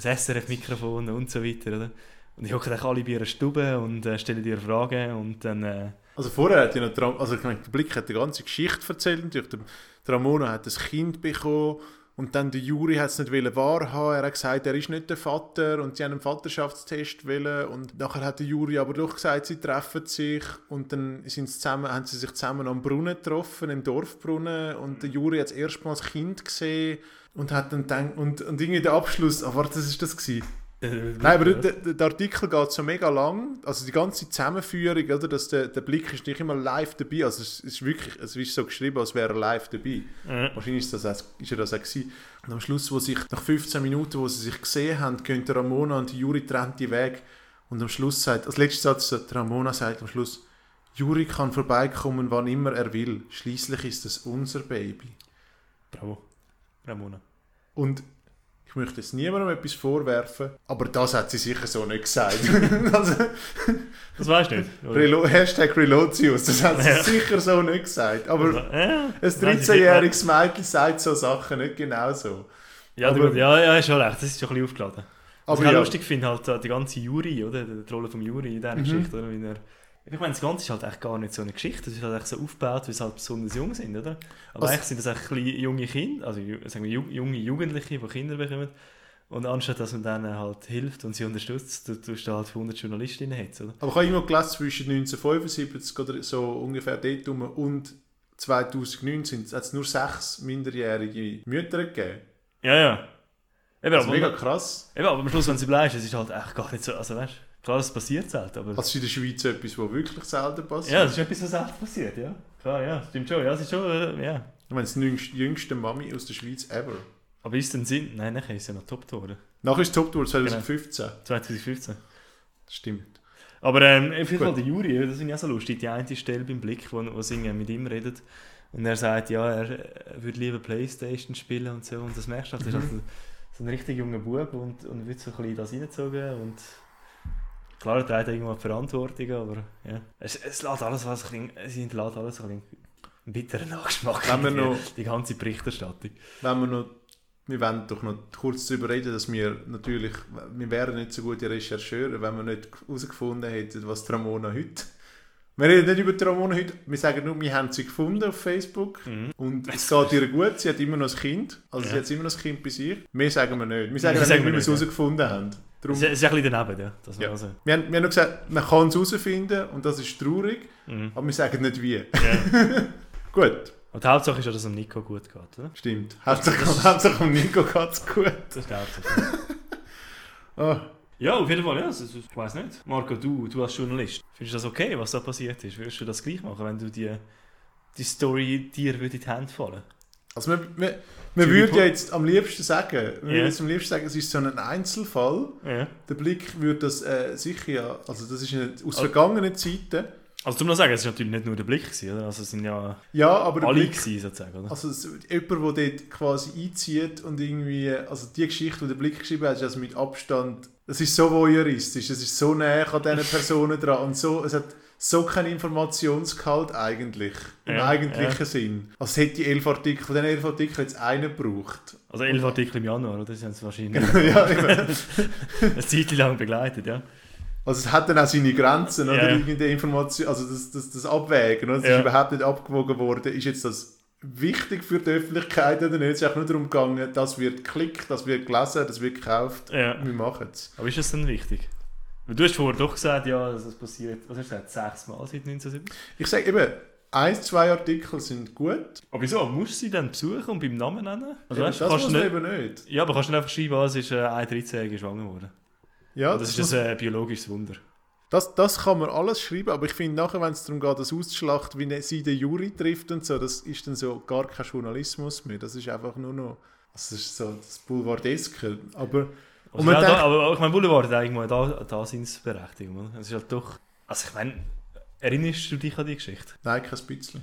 SRF-Mikrofon und so weiter, oder? Und ich hocke alle bei ihrer Stube und äh, stelle dir Fragen und dann... Äh, Also vorher hat ja noch, Tra- also ich meine, der Blick hat die ganze Geschichte erzählt natürlich. Der der Ramona hat ein Kind bekommen und dann der Juri hat es nicht wollen wahrhaben. Er hat gesagt, er ist nicht der Vater und sie haben einen Vaterschaftstest wollen und nachher hat der Juri aber doch gesagt, sie treffen sich und dann sind sie zusammen, haben sie sich zusammen am Brunnen getroffen, im Dorfbrunnen und der Juri hat das erste Mal das Kind gesehen und hat dann gedacht, und, und irgendwie der Abschluss, ah warte, das ist das gewesen. Äh, Nein, aber der, der, Artikel geht so mega lang, also die ganze Zusammenführung, oder, dass der, der Blick ist nicht immer live dabei, also es ist wirklich, es ist so geschrieben, als wäre er live dabei. äh, Wahrscheinlich ist, das, auch- ist er das auch gewesen. Und am Schluss, wo sich, nach 15 Minuten, wo sie sich gesehen haben, gehen der Ramona und die Juri trennt die Weg und am Schluss sagt, als letzter Satz, der Ramona sagt am Schluss, Juri kann vorbeikommen, wann immer er will, schließlich ist es unser Baby. Bravo. Ramona. Und ich möchte jetzt niemandem etwas vorwerfen, aber das hat sie sicher so nicht gesagt. also, Das weißt du nicht. Relo Hashtag Relotius, das hat sie Ja. sicher so nicht gesagt. Aber Ja, ein Nein, sie- 13-jähriges Mädchen sagt so Sachen nicht genau so. Ja, Aber- aber, ja, ja, ist schon recht. Das ist schon ein bisschen aufgeladen. Was Aber ich auch ja. lustig finde, halt die ganze Juri, oder? Die Rolle vom Juri in dieser Mhm. Geschichte, oder? Er, ich meine, das Ganze ist halt echt gar nicht so eine Geschichte. Es ist halt echt so aufgebaut, wie sie halt besonders jung sind, oder? Aber Also- eigentlich sind das echt junge Kinder, also sagen wir ju- junge Jugendliche, die Kinder bekommen. Und anstatt dass man denen halt hilft und sie unterstützt, du tust halt 100 Journalistinnen jetzt, oder? Aber ich habe irgendwo gelesen, zwischen 1975 oder so ungefähr dort rum und 2009 hat es nur sechs minderjährige Mütter gegeben. Ja, ja. Eben, Das ist aber, mega krass. eben, aber am Schluss, wenn sie bleibst, es ist halt echt gar nicht so, also weißt du, klar, es passiert selten, aber... Das ist in der Schweiz etwas, was wirklich selten passiert. Ja, das ist etwas, was selten passiert, ja. Klar, ja, stimmt schon. Ja, es ist schon, äh, ja. Ich meine, das ist die jüngste, Mami aus der Schweiz ever. Aber ist denn Sinn? Nein, nachher ist ja noch top geworden. Nachher ist Top Tour 2015. 2015. Das stimmt. Aber ähm, auf jeden. Fall der Juri, das finde ich auch so lustig. Die eine Stelle beim Blick, wo, wo sie mit ihm redet. Und er sagt, ja, er würde lieber Playstation spielen und so. Und das merkst du, das ist halt ein- so ein richtig junger Bub und, und wird so ein bisschen das reingezogen. Und klar, er trägt irgendwo die Verantwortung, aber ja. Es, es lässt alles, was ein bisschen, es hinterlässt alles ein bisschen einen bitteren Nachgeschmack. Wenn wir die- noch- Die ganze Berichterstattung. Wenn wir noch, wir wollen doch noch kurz darüber reden, dass wir natürlich, wir wären nicht so gute Rechercheure, wenn wir nicht herausgefunden hätten, was Ramona heute. Wir reden nicht über die Ramona heute, wir sagen nur, wir haben sie gefunden auf Facebook und es geht ihr gut, sie hat immer noch ein Kind, also sie Mhm. Ja. hat immer noch ein Kind bei sich. Mehr sagen wir nicht, wir sagen, Wir sagen wie wir es herausgefunden haben. Darum, Es ist ein bisschen daneben, ja. Das Ja. also, wir, haben, wir haben noch gesagt, man kann es herausfinden und das ist traurig, mhm. aber wir sagen nicht wie. ja. Gut, Und die Hauptsache ist ja, dass es dem Nico gut geht, oder? stimmt. Hauptsache, Hauptsache um Nico geht es gut. Das ist die Hauptsache. Ah. Ja, auf jeden Fall, ja. Ich weiß nicht. Marco, du, du als Journalist, findest du das okay, was da passiert ist? Würdest du das gleich machen, wenn du die, die Story dir würde in die Hände fallen? Also man, man, man würde ja jetzt am liebsten sagen, man würde jetzt am liebsten sagen, es ist so ein Einzelfall. Ja. Der Blick würde das äh, sicher ja, also das ist eine, aus Also- vergangenen Zeiten. Also, du musst sagen, es war natürlich nicht nur der Blick, gewesen, oder? Also, es sind ja Ja, aber der alle Blick, gewesen, sozusagen, oder? also es, jemand, der dort quasi einzieht und irgendwie, also die Geschichte, die der Blick geschrieben hat, ist also mit Abstand, es ist so voyeuristisch, es ist so näher an diesen Personen dran und so, es hat so keinen Informationsgehalt eigentlich, im Ja, eigentlichen ja. Sinn. Also es hätte die elf Artikel, von diesen elf Artikeln jetzt einen gebraucht. Also, elf Artikel im Januar, oder? Sie haben es wahrscheinlich ja, eine Zeit lang begleitet, ja. Also es hat dann auch seine Grenzen, oder? Ja. Irgendeine Information, also das, das, das Abwägen, oder? Es ist überhaupt nicht abgewogen worden. Ist jetzt das wichtig für die Öffentlichkeit oder nicht? Es ist auch nur darum gegangen, das wird geklickt, das wird gelesen, das wird gekauft. Wir machen es. Aber ist das denn wichtig? Du hast vorher doch gesagt, ja, das passiert, was hast du gesagt, sechsmal seit 1970? Ich sage eben, ein, zwei Artikel sind gut. Aber wieso? Musst du sie dann besuchen und beim Namen nennen? Also, weißt, das kannst du nicht, eben nicht. ja, aber kannst du nicht einfach schreiben, ah, es ist äh, eine 13-Jährige schwanger geworden. Ja, das, das, ist ein äh, biologisches Wunder. das, das kann man alles schreiben, aber ich finde nachher, wenn es darum geht, das auszuschlachten, wie sie den Jury trifft und so, das ist dann so gar kein Journalismus mehr. Das ist einfach nur noch, das ist so das Boulevardeske. Aber Also, Und ja, denkt- da, aber ich meine, Boulevard hat eigentlich mal da, Daseinsberechtigung. Oder? Es ist halt doch... Also ich meine, erinnerst du dich an die Geschichte? nein, kein bisschen.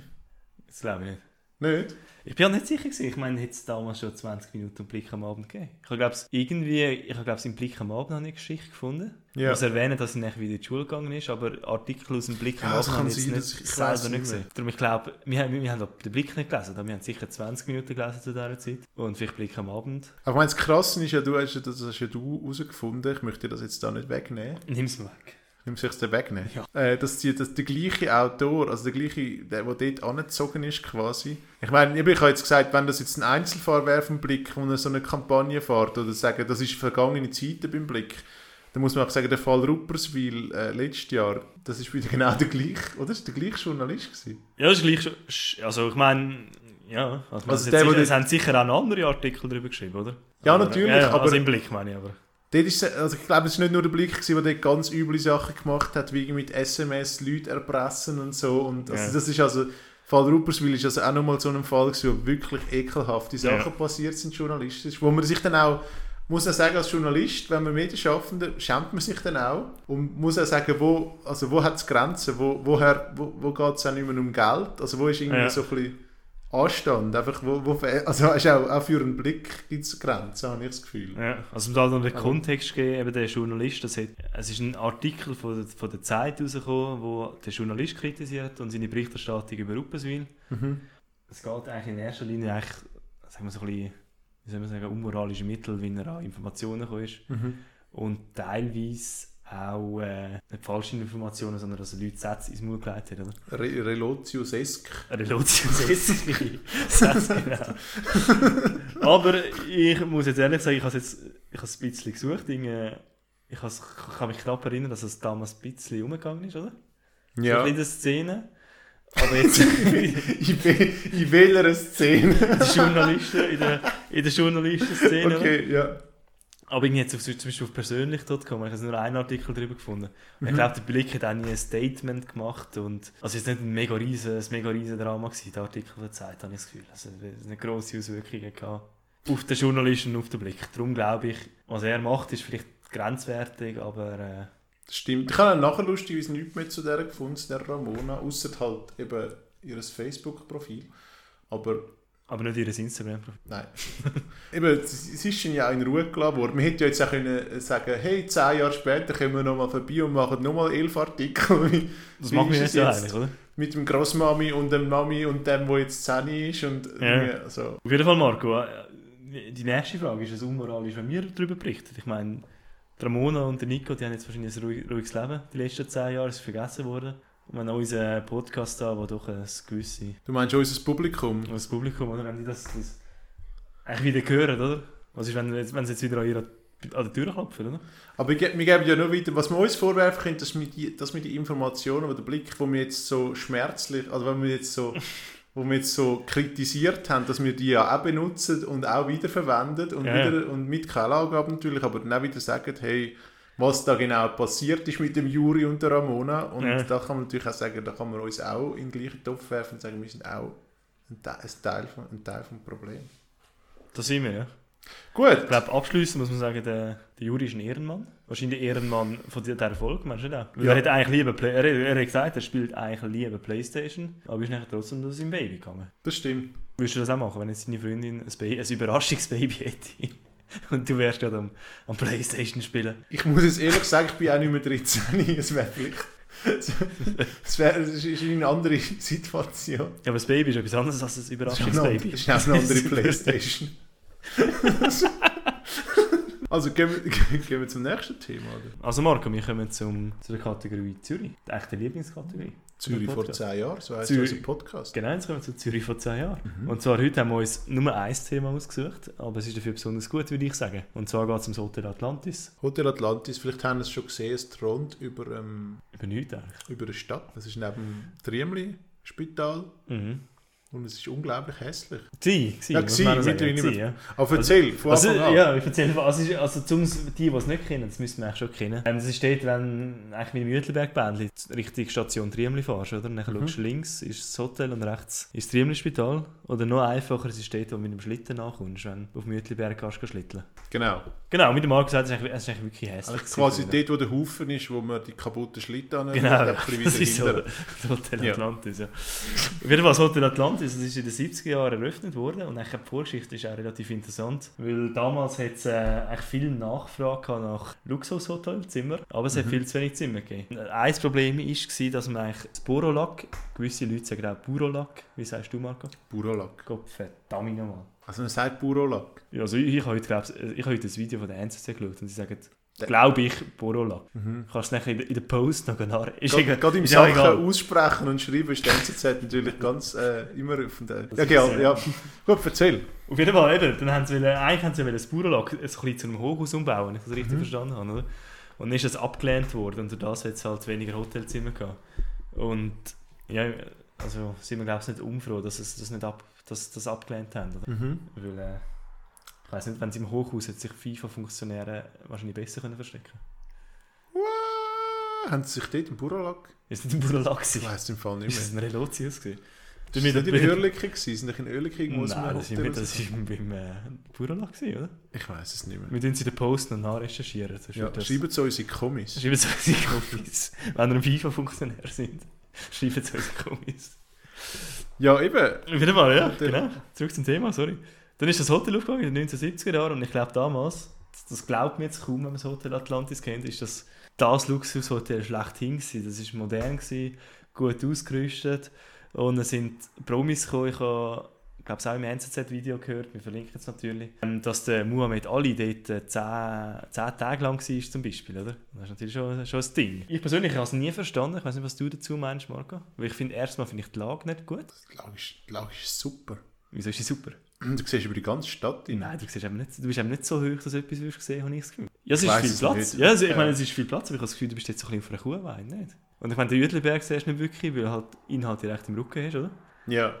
Das glaube ich nicht. Nicht? Ich bin ja nicht sicher gewesen. Ich meine, hätte es damals schon 20 Minuten Blick am Abend gegeben. Ich glaube, irgendwie, ich habe glaube im Blick am Abend noch eine Geschichte gefunden. Ja. Ich muss erwähnen, dass sie nachher wieder in die Schule gegangen ist, aber Artikel aus dem Blick Ja, das Abend kann habe ich sein, jetzt nicht, ich selber nicht gesehen. Darum, ich glaube, wir haben, wir haben den Blick nicht gelesen, aber wir haben sicher 20 Minuten gelesen zu dieser Zeit. Und vielleicht Blick am Abend. Aber ich meine, das Krasse ist ja, du hast, ja- das hast ja du herausgefunden, ich möchte dir das jetzt da nicht wegnehmen. Nimm es weg. Nimm sich das wegnehmen. Äh, dass, die, dass der gleiche Autor, also der gleiche, der, der dort angezogen ist quasi. Ich meine, ich habe jetzt gesagt, wenn das jetzt ein Einzelfall wäre vom Blick, wo er so eine Kampagne fährt oder sagen, das ist vergangene Zeiten beim Blick, dann muss man auch sagen, der Fall Rupperswil äh, letztes Jahr, das ist wieder genau der gleiche, oder? Das war der gleiche Journalist. Gewesen. Ja, das ist gleich Also ich meine, ja, also, Also also der, sicher, es haben sicher auch noch andere Artikel darüber geschrieben, oder? Ja, Aber- natürlich, ja, ja, aber- Also im Blick meine ich aber. Dort ist, also ich glaube, es war nicht nur der Blick, gewesen, der dort ganz üble Sachen gemacht hat, wie mit SMS Leute erpressen und so. Und also Ja. das ist also, Fall Rupperswil ist also auch nochmal so ein Fall, gewesen, wo wirklich ekelhafte Sachen passiert sind journalistisch, wo man sich dann auch, muss auch sagen, als Journalist, wenn man Medienschaffender, schämt man sich dann auch und muss auch sagen, wo, also wo hat es Grenzen, wo, woher, wo, wo geht es auch nicht mehr um Geld, also wo ist irgendwie Ja. so ein bisschen Anstand, einfach wo, wo also ist auch, auch für einen Blick gibt es Grenzen, habe ich das Gefühl. Ja, also um da noch den Kontext geben, eben der Journalist, das hat, es ist ein Artikel von der, von der Zeit rausgekommen, wo der Journalist kritisiert und seine Berichterstattung über Rupperswil. Mhm. Es geht eigentlich in erster Linie eigentlich, sagen wir so ein bisschen, wie soll man sagen, unmoralische Mittel, wie er an Informationen gekommen ist. Mhm. Und teilweise auch äh, nicht falsche Informationen, sondern dass Leute Sätze ins Maul gelegt hat. Oder? Re Relotius Esk. Relotionssätze, genau. Aber ich muss jetzt ehrlich sagen, ich habe es ein bisschen gesucht. Ich, has, ich kann mich knapp erinnern, dass es damals ein bisschen umgegangen ist, oder? So Ja. bisschen in der Szene. Aber jetzt in, wel- in welcher Szene? die Journalisten, in der, in der Journalistenszene. oder? okay, ja. Aber irgendwie jetzt auf, zum Beispiel auf persönlich.com, ich habe nur einen Artikel darüber gefunden. Mhm. Ich glaube, der Blick hat auch nie ein Statement gemacht. Und, also es ist nicht ein mega riesen, ein mega riesen Drama gewesen, der Artikel der Zeit, habe ich das Gefühl. Also es hat eine grosse Auswirkungen gehabt auf den Journalisten und auf den Blick. Darum glaube ich, was er macht, ist vielleicht grenzwertig, aber äh, Das stimmt. Ich habe nachher lustigerweise nichts mehr zu der gefunden, zu der Ramona, außer halt eben ihr Facebook-Profil. Aber aber nicht ihr Instagram-Profil. nein. eben, es ist schon ja auch in Ruhe gelassen worden. Man hätte ja jetzt auch können sagen hey, zehn Jahre später kommen wir nochmal vorbei und machen nochmal elf Artikel. Wie- Das ist nicht es so jetzt? einig, oder? Mit dem Grossmami und dem Mami und dem, der jetzt 10 ist. Und Ja. so. Auf jeden Fall, Marco, äh, die nächste Frage ist es unmoralisch, wenn wir darüber berichten. Ich meine, Ramona und der Nico, die haben jetzt wahrscheinlich ein ruhig- ruhiges Leben die letzten zehn Jahre, ist vergessen worden. Und wenn unser Podcast da, wo doch ein gewisse Du meinst unser Publikum? das Publikum, oder, wenn die das, das eigentlich wieder hören, oder? Was ist, wenn, wenn sie jetzt wieder an, ihrer, an der Tür klopfen, oder? Aber wir wir geben ja nur weiter, was wir uns vorwerfen können, dass wir die, dass wir die Informationen oder den Blick, wo wir jetzt so schmerzlich, also wenn wir jetzt so, wo wir jetzt so kritisiert haben, dass wir die ja auch benutzen und auch wiederverwenden und, Ja, wieder, und mit Quellangabe natürlich, aber dann auch wieder sagen, hey, was da genau passiert ist mit dem Juri und der Ramona. Und Ja. da kann man natürlich auch sagen, da kann man uns auch in den gleichen Topf werfen und sagen, wir sind auch ein Teil, von, ein Teil vom Problem. Da sind wir, ja. Gut, Ich glaube, abschließend muss man sagen, der, der Juri ist ein Ehrenmann. Wahrscheinlich der Ehrenmann von dieser Erfolg, meinst du nicht auch? Weil Ja. Er hat eigentlich lieber Play er, er hat gesagt, er spielt eigentlich lieber Playstation, aber ist nachher trotzdem zu seinem Baby gegangen. das stimmt. Würdest du das auch machen, wenn jetzt deine Freundin ein, Baby, ein Überraschungsbaby hätte? Und du wärst gerade am, am Playstation spielen. Ich muss jetzt ehrlich sagen, ich bin auch nicht mehr 13. Es wäre vielleicht... Es wäre, es ist eine andere Situation. Ja, aber das Baby ist etwas anderes als ein Das Überraschungsbaby. das ist auch eine andere Playstation. also gehen wir, gehen wir zum nächsten Thema. Oder? Also Marco, wir kommen zum, zu der Kategorie Zürich. Die echte Lieblingskategorie. Zürich vor Podcast. 10 Jahren, so heisst unser Podcast. Genau, jetzt kommen wir zu Zürich vor 10 Jahren. Mhm. Und zwar heute haben wir uns nur ein Thema ausgesucht, aber es ist dafür besonders gut, würde ich sagen. Und zwar geht es ums Hotel Atlantis. Hotel Atlantis, vielleicht haben Sie es schon gesehen, es thront über, ähm, Über nichts eigentlich. über eine Stadt. Das ist neben dem Triemli-Spital Mhm. Und es ist unglaublich hässlich. Sie, sie, Ja, sagen. mittlerweile Sie, nicht mehr. ja. Aber erzähl, von Also, Anfang an. ja, ich erzähle, also, es ist- also zum, die, die es nicht kennen, das müssen wir eigentlich schon kennen. Ähm, Es steht, wenn eigentlich mit dem Uetliberg-Bändli Richtung Station Triemli fährst, oder? Dann Mhm. schaust du links ist das Hotel und rechts ist das Triemli-Spital. Oder noch einfacher, es steht, wo du mit dem Schlitten nachkommst, wenn du auf dem Uetliberg kannst, schlitteln. Genau. Genau, mit dem Marc gesagt, es ist eigentlich, es ist eigentlich wirklich hässlich. Also quasi gewesen, dort, wo der Haufen ist, wo man die kaputten Schlitten Genau, ein ja. bisschen das wieder ist so das Hotel Ja. Atlantis. Ja. Auf jeden Fall das Hotel Atlantis, das ist in den 70er Jahren eröffnet worden und eigentlich die Vorgeschichte ist auch relativ interessant, weil damals hat es äh, eigentlich viel Nachfrage nach Luxushotelzimmern, aber es hat Mhm. viel zu wenig Zimmer gegeben. Ein Problem war, dass man eigentlich das Burolack, gewisse Leute sagen auch Burolack, wie sagst du Marco? Burolak. Gott verdammt nochmal. Also man sagt Burolak. Ja, also ich, ich habe heute, ich habe heute ein Video von der NZZ geschaut und sie sagen, glaube ich, Burolack. Mhm. Kannst du nachher in der, Post noch nach. Ist Gerade im Sachen aussprechen und schreiben ist die NZZ natürlich ganz äh, immer auf. Das Ja, sehr- ja. Gut, erzähl. Auf jeden Fall, eben, dann haben sie wollen, eigentlich haben sie das Bauernlager ein bisschen zu einem Hochhaus umbauen, wenn ich das richtig verstanden habe, oder? Und dann ist das abgelehnt worden und durch das hat es halt weniger Hotelzimmer gehabt. Und ja, also sind wir glaube ich nicht unfroh, dass es das nicht ab, dass das abgelehnt haben, oder? Weil, äh, ich weiß nicht, wenn sie im Hochhaus hätte sich FIFA-Funktionäre wahrscheinlich besser können verstecken Wow. Haben sie sich dort im Burolak... Ist nicht im Bauernlager Ich weiss im Fall nicht Ist mehr. es ein Relotius gewesen? Das war nicht in gewesen. sind nicht in Oerlikon irgendwo Nein, das war das ist beim äh, oder? Ich weiß es nicht mehr. Wir tun sie den Post noch nachrecherchieren. Ja, wird das- schreibt es uns in die Kommis. Schreiben Sie unsere Kommis. Wenn ihr ein FIFA-Funktionär sind, schreiben Sie unsere Kommis. Ja, eben. Jeden Fall, ja, Hotel. genau. Zurück zum Thema, sorry. Dann ist das Hotel aufgegangen in den 1970er Jahren und ich glaube damals, das, glaubt mir jetzt kaum, wenn man das Hotel Atlantis kennt, ist das das Luxushotel schlechthin gewesen. Das war modern, gewesen, gut ausgerüstet und es sind Promis gekommen. Ich habe glaube, es auch im NZZ-Video gehört, wir verlinken es natürlich, ähm, dass der Muhammad Ali dort äh, 10, 10 Tage lang war, zum Beispiel, oder? Das ist natürlich schon, schon ein Ding. Ich persönlich habe es nie verstanden, ich weiß nicht, was du dazu meinst, Marco, weil ich finde, erstmal finde ich die Lage nicht gut. Die Lage ist, die Lage ist super. Wieso ist sie super? Du siehst über die ganze Stadt hin. Nein, du, siehst eben nicht, du bist eben nicht so hoch, dass du etwas wirst sehen, habe ich das Gefühl. Ja, es Ich ist viel es Platz. nicht. Ja, also, ich Ja. meine, es ist viel Platz, aber ich habe das Gefühl, du bist jetzt so ein bisschen auf einer Kuhwein, nicht? Und ich meine, den Uetliberg siehst du nicht wirklich, weil du halt Inhalt direkt im Rücken hast, oder? Ja.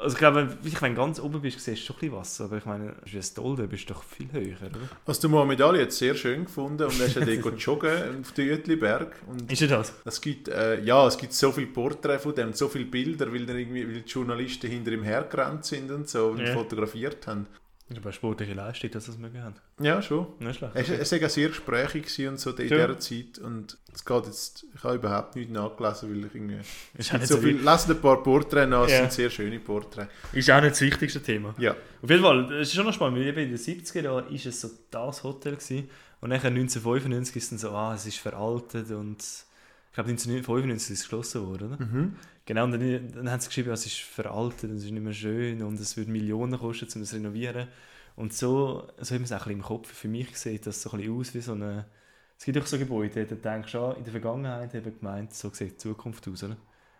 Also ich glaube, wenn du ganz oben bist, siehst du schon ein bisschen was, aber ich meine, wie ein Stolde bist du doch viel höher, oder? Also der Mohamed Ali hat es sehr schön gefunden und er ist ja dort joggen auf den Jütliberg. Ist er das? es gibt, äh, ja, es gibt so viele Porträts von dem, so viele Bilder, weil, dann irgendwie, weil die Journalisten hinter ihm hergerannt sind und so und Ja. fotografiert haben. Das ist aber eine sportliche Leistung, dass das mögen haben. Ja, schon. Nicht schlecht. Er war okay. sehr gesprächig und so in Ja. dieser Zeit und es geht jetzt, ich habe überhaupt nichts nachgelesen, weil ich irgendwie... Ist nicht So viel, wichtig. lesen ein paar Porträts nach, es Ja. sind sehr schöne Porträts. Ist auch nicht das wichtigste Thema. Ja. Auf jeden Fall, es ist schon noch spannend, weil eben in den 70er Jahren war es so das Hotel gewesen, und dann 1995 ist es dann so, ah, es ist veraltet und ich glaube 1995 ist es geschlossen worden, oder? Mhm. Genau, und dann, dann haben sie geschrieben, es ist veraltet, es ist nicht mehr schön und es würde Millionen kosten, um das zu renovieren. Und so, so hat man es auch ein bisschen im Kopf. Für mich sieht das so ein bisschen aus wie so eine... Es gibt auch so Gebäude, da denkst du, ah, in der Vergangenheit haben wir gemeint, so sieht die Zukunft aus, oder?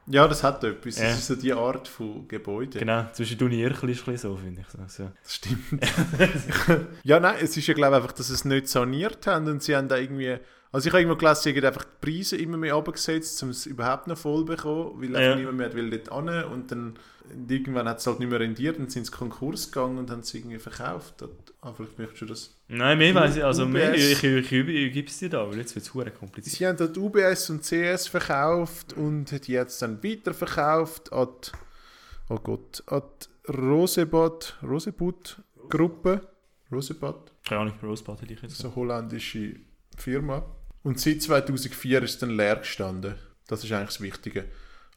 Ja, das hat etwas. Ja. Das ist so die Art von Gebäude. Genau, zwischen du und Irchel ist es so, finde ich. So. Das stimmt. ja, nein, es ist ja glaube ich einfach, dass sie es nicht saniert haben und sie haben da irgendwie... Also ich habe irgendwo gelesen, sie haben einfach die Preise immer mehr runtergesetzt, um es überhaupt noch voll zu bekommen, weil Ja. niemand mehr will dort hin und dann irgendwann hat es halt nicht mehr rendiert und sind ins Konkurs gegangen und haben es irgendwie verkauft. Aber vielleicht möchtest du das... Nein, mehr weiß ich, also mehr, ich, ich, ich, ich gebe es dir da, weil jetzt wird es kompliziert. Sie haben dort UBS und CS verkauft und hat jetzt dann weiterverkauft an die, oh Gott, an die Rosebud, Rosebud Gruppe. Rosebud, Keine Ahnung, Rosebud hätte ich jetzt so eine holländische Firma. Und seit 2004 ist es dann leer gestanden. Das ist eigentlich das Wichtige.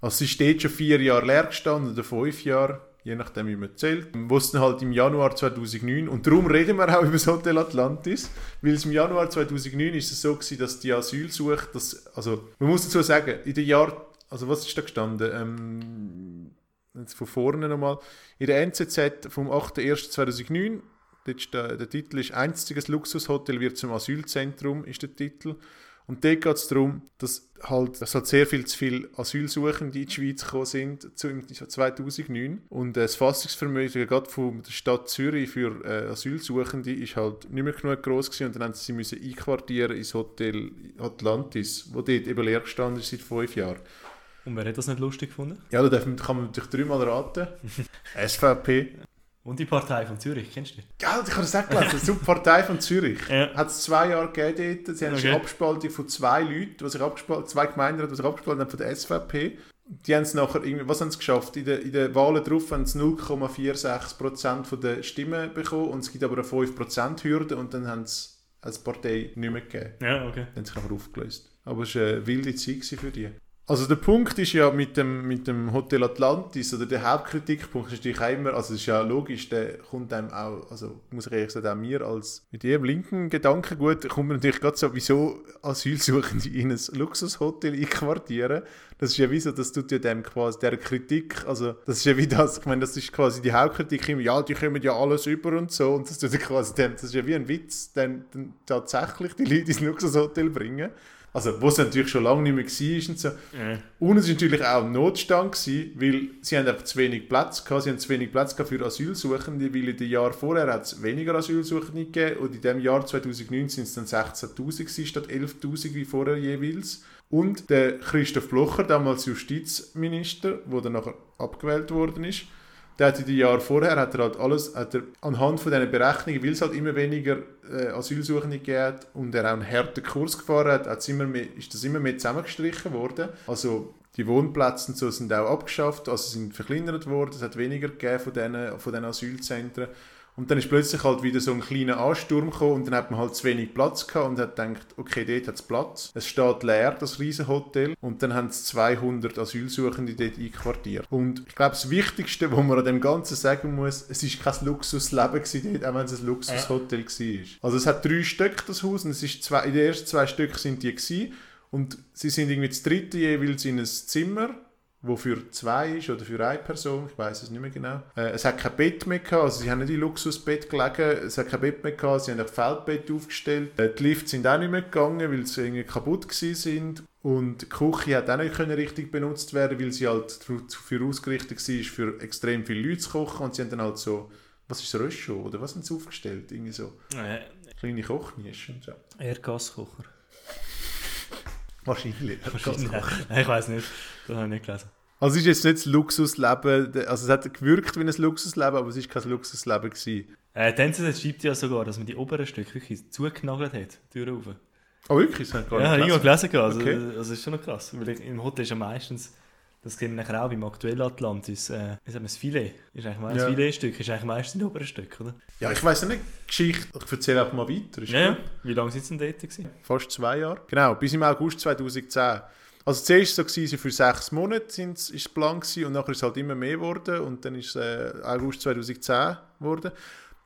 Also sie steht schon vier Jahre leer gestanden oder fünf Jahre, je nachdem wie man zählt. Es dann halt im Januar 2009, und darum reden wir auch über das Hotel Atlantis, weil es im Januar 2009 ist es so gewesen, dass die Asylsuche, das, also man muss dazu sagen, in den Jahr, also was ist da gestanden? Ähm, jetzt von vorne nochmal. In der NZZ vom 8.1.2009, dort ist der, der Titel ist «Einziges Luxushotel wird zum Asylzentrum», ist der Titel. Und dort geht es darum, dass halt, dass halt sehr viel zu viele Asylsuchende in die Schweiz gekommen sind zu, im 2009. Und äh, das Fassungsvermögen gerade von der Stadt Zürich für äh, Asylsuchende ist halt nicht mehr genug groß gewesen. Und dann haben sie sie müssen einquartieren ins Hotel Atlantis, wo dort eben leer gestanden ist seit fünf Jahren. Und wer hat das nicht lustig gefunden? Ja, da darf man, kann man natürlich dreimal raten. SVP. Und die Partei von Zürich, kennst du die? Gell, ich habe das auch gelesen. Die Subpartei von Zürich. Ja. Hat es zwei Jahre gegeben dort. Sie haben Okay. eine Abspaltung von zwei Leuten, die sich abgespalten, zwei Gemeinden, die sich abgespalten haben von der SVP. Die haben es nachher irgendwie, was haben sie geschafft? In den, in den Wahlen drauf haben sie 0,46% von der Stimmen bekommen und es gibt aber eine 5% Hürde und dann haben sie als Partei nicht mehr gegeben. Ja, okay. Dann haben sie nachher aufgelöst. Aber es war eine wilde Zeit für die. Also der Punkt ist ja mit dem, mit dem Hotel Atlantis, oder der Hauptkritikpunkt ist natürlich immer, also es ist ja logisch, der kommt einem auch, also muss ich ehrlich sagen, auch mir als mit ihrem linken Gedankengut, kommt mir natürlich gerade so, wieso Asylsuchende in ein Luxushotel einquartieren. Das ist ja wie so, das tut ja dem quasi, der Kritik, also das ist ja wie das, ich meine, das ist quasi die Hauptkritik immer, ja, die kommen ja alles über und so, und das tut ja quasi dem, das ist ja wie ein Witz, dann tatsächlich die Leute ins Luxushotel bringen. Also, wo es natürlich schon lange nicht mehr war und so. Ja. Und es war natürlich auch ein Notstand, gewesen, weil sie haben einfach zu wenig Platz gehabt. Sie haben zu wenig Platz gehabt für Asylsuchende, weil in den Jahren vorher hat es weniger Asylsuchende gegeben und in dem Jahr 2009 sind es dann 16'000 gewesen, statt 11'000 wie vorher jeweils. Und der Christoph Blocher, damals Justizminister, der dann nachher abgewählt worden ist, der hat in den Jahren vorher hat er halt alles hat er anhand von diesen Berechnungen, weil es halt immer weniger äh, Asylsuchende gibt und er auch einen harten Kurs gefahren hat, hat's immer mehr, ist das immer mehr zusammengestrichen worden. Also die Wohnplätze und so sind auch abgeschafft, also sind verkleinert worden, es hat weniger gegeben von diesen, von diesen Asylzentren. Und dann ist plötzlich halt wieder so ein kleiner Ansturm gekommen und dann hat man halt zu wenig Platz gehabt und hat gedacht, okay, dort hat es Platz. Es steht leer, das Riesenhotel. Und dann haben es 200 Asylsuchende dort einquartiert. Und ich glaube, das Wichtigste, was man an dem Ganzen sagen muss, es ist kein Luxusleben gewesen dort, auch wenn es ein Luxushotel war. Also es hat drei Stück, das Haus, und es ist zwei, in den ersten zwei Stücken sind die gewesen. Und sie sind irgendwie das dritte jeweils in ein Zimmer wo für zwei ist oder für eine Person, ich weiß es nicht mehr genau. Äh, es hat kein Bett mehr gehabt, also sie haben nicht in Luxusbett gelegen, es hat kein Bett mehr gehabt, sie haben ein Feldbett aufgestellt. Äh, die Lifts sind auch nicht mehr gegangen, weil sie irgendwie kaputt gewesen sind. Und die Küche hat auch nicht können richtig benutzt werden, weil sie halt dafür ausgerichtet war, für extrem viele Leute zu kochen. Und sie haben dann halt so, was ist Röscho oder was haben sie aufgestellt? Irgendwie so Äh, kleine Kochnischen und so. Erdgaskocher. Wahrscheinlich. Wahrscheinlich. Nein, ich weiß nicht. Das habe ich nicht gelesen. Also es ist jetzt nicht das Luxusleben, also es hat gewirkt wie ein Luxusleben, aber es ist kein Luxusleben gewesen. Äh, die NZZ schreibt ja sogar, dass man die oberen Stücke wirklich zugenagelt hat, die Tür rauf. Oh wirklich? Das hat gar Ja, habe ich nicht irgendwo gelesen. gelesen. Also, Okay. also das ist schon noch krass. Weil ich- im Hotel ist ja meistens, das sehen wir nachher auch beim aktuellen Atlantis, äh, wir, das Filet. Ist eigentlich meistens, Ja. Das Filetstück ist eigentlich meistens die oberen Stück, oder? Ja, ich weiß nicht, Geschichte. Ich erzähle einfach mal weiter. Ist Ja, gut? Wie lange sind sie denn dort gewesen? Fast zwei Jahre. Genau, bis im August 2010. Also zuerst so gewesen, für sechs Monate sind's, ist es gewesen, und nachher ist es halt immer mehr geworden und dann ist es äh, August 2010 geworden.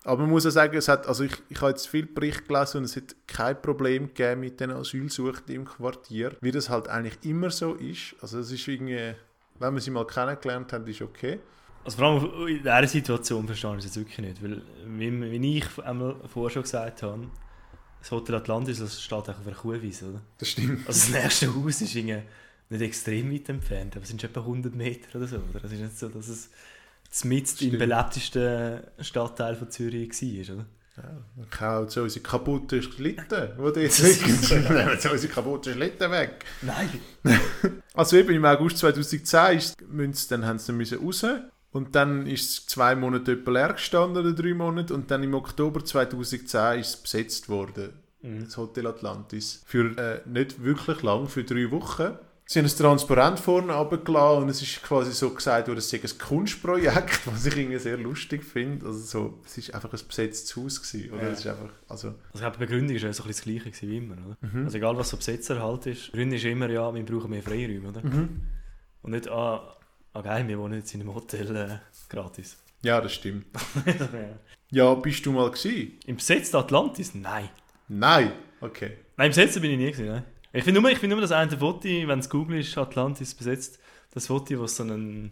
Aber man muss auch sagen, es hat, also ich, ich habe jetzt viel Bericht gelesen und es hat kein Problem gegeben mit den Asylsuchenden im Quartier, wie das halt eigentlich immer so ist. Also es ist irgendwie, wenn man sie mal kennengelernt hat, ist okay. Also vor allem in dieser Situation verstehe ich es jetzt wirklich nicht. Weil, wie, wie ich einmal vorher schon gesagt habe, das Hotel Atlantis das steht auch auf einer Kuhwiese, oder? Das stimmt. Also das nächste Haus ist irgendwie nicht extrem weit entfernt, aber es sind schon etwa 100 Meter oder so. Oder? Es ist nicht so, dass es mitten im belebtesten Stadtteil von Zürich war, oder? Man kann auch so unsere kaputten Schlitten, die dort liegen. Nehmen so unsere kaputten Schlitten weg. Nein! Also eben im August 2010 ist, müssen sie dann, haben sie dann müssen raus Und dann ist es zwei Monate etwa leer gestanden, oder drei Monate. Und dann im Oktober 2010 ist es besetzt worden, das Hotel Atlantis. Für äh, nicht wirklich lang, für drei Wochen. Sie haben ein Transparent vorne runtergelassen und es ist quasi so gesagt es sei ein Kunstprojekt, was ich irgendwie sehr lustig finde. Also so, es ist einfach ein besetztes Haus gewesen, oder? Ja. Es ist einfach, also, Also ich glaube, die Begründung ist ja so ein bisschen das Gleiche wie immer, oder? Mhm. Also egal, was so Besetzer halt ist, die Begründung ist immer, ja, wir brauchen mehr Freiräume, oder? Mhm. Und nicht, ah, ah geil, wir wohnen jetzt in einem Hotel äh, gratis. ja, das stimmt. Ja, bist du mal gewesen? Im besetzten Atlantis? Nein. Nein. Okay. Nein, im besetzten bin ich nie gewesen, nein. Ich finde nur, ich find nur das eine Foto, wenn es Google ist, Atlantis besetzt, das Foto, wo so einen,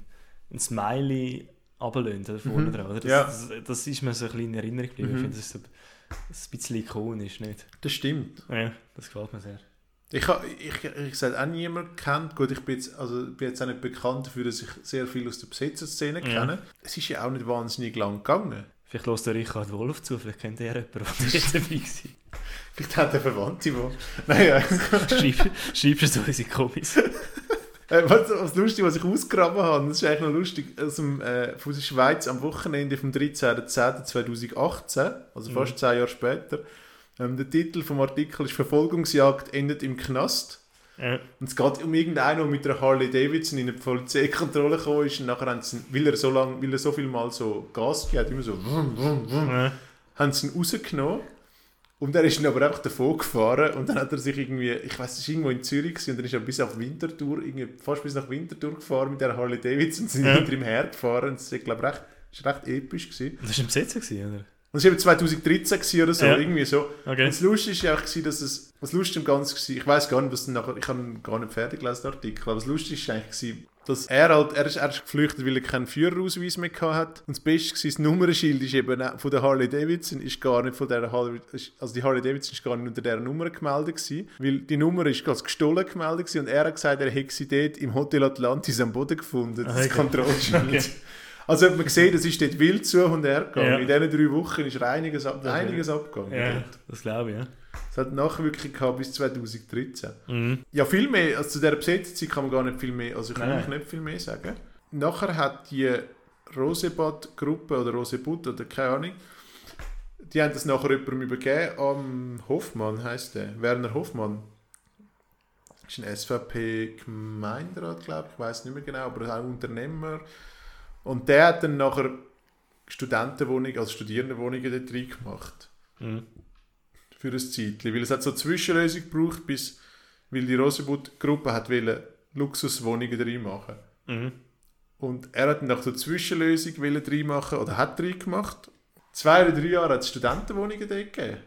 ein Smiley runterlöhnt, da vorne Mhm. dran, oder? Das, Ja. das, das ist mir so ein bisschen in Erinnerung geblieben. Mhm. Ich finde, das ist so ein bisschen ikonisch, nicht? Das stimmt. Ja, das gefällt mir sehr. Ich habe ich, ich gesagt, auch niemand kennt. Gut, ich bin jetzt, also, bin jetzt auch nicht bekannt dafür, dass ich sehr viel aus der Besetzerszene Ja. kenne. Es ist ja auch nicht wahnsinnig lang gegangen. Vielleicht lässt der Richard Wolf zu, vielleicht kennt er jemanden, der jetzt dabei war. Vielleicht hat er Verwandte, die... Naja, Schreib, schreibst du so unsere Kommis. äh, was, was lustig, was ich ausgegraben habe, das ist eigentlich noch lustig, aus dem, äh, von der Schweiz am Wochenende vom 13.10.2018, also fast zehn Jahre später. Ähm, der Titel vom Artikel ist «Verfolgungsjagd endet im Knast». Ja. Und es geht um irgendeinen, der mit einer Harley Davidson in eine Polizeikontrolle gekommen ist und nachher haben sie, weil er so lang, weil er so viel Mal so Gas gegeben hat, immer so wum, wum, wum, Ja. haben sie ihn rausgenommen und er ist dann aber einfach davon gefahren und dann hat er sich irgendwie, ich weiß, es war irgendwo in Zürich gewesen, und dann ist er bis auf Winterthur, irgendwie fast bis nach Winterthur gefahren mit der Harley Davidson, sind Ja. hinter ihm hergefahren und das ist, glaube ich, recht, ist recht episch gewesen. Das war im gewesen, oder? Und es war eben 2013 gewesen oder so, Ja. irgendwie so. Okay. Und das Lustige war gewesen, dass es, was lustig am Ganzen war, ich weiß gar nicht, was nachher, ich habe gar nicht fertig gelesen, den Artikel, aber das Lustige war eigentlich, dass er halt, er ist, er ist geflüchtet, weil er keinen Führerausweis mehr gehabt hat. Und das Beste war, das Nummernschild ist eben auch von der Harley Davidson, ist gar nicht von der Harley, also die Harley Davidson ist gar nicht unter dieser Nummer gemeldet gewesen, weil die Nummer ist ganz gestohlen gemeldet gewesen und er hat gesagt, er hätte sie dort im Hotel Atlantis am Boden gefunden, das Okay. Kontrollschild. Okay. Also hat man gesehen, es ist dort wild zu und her gegangen. Ja. In diesen drei Wochen ist einiges, ab, einiges abgegangen. Ja, das glaube ich, ja. Es hat Nachwirkungen gehabt bis 2013. Mhm. Ja, viel mehr, also zu dieser Besetzungszeit kann man gar nicht viel mehr, also ich kann Nein, nicht viel mehr sagen. Nachher hat die Rosebud-Gruppe oder Rosebud oder keine Ahnung, die haben das nachher jemandem übergeben, am Hoffmann heißt der, Werner Hoffmann. Ist ein SVP-Gemeinderat, glaube ich, ich weiß nicht mehr genau, aber auch Unternehmer. Und der hat dann nachher Studentenwohnungen, also Studierendenwohnungen dort reingemacht Mhm. für ein Zeitchen. Weil es hat so eine Zwischenlösung gebraucht, bis, weil die Rosenbud-Gruppe hat wollte Luxuswohnungen reinmachen. Mhm. Und er hat dann nach der Zwischenlösung reinmachen oder hat reingemacht. Zwei oder drei Jahre hat es Studentenwohnungen dort gegeben.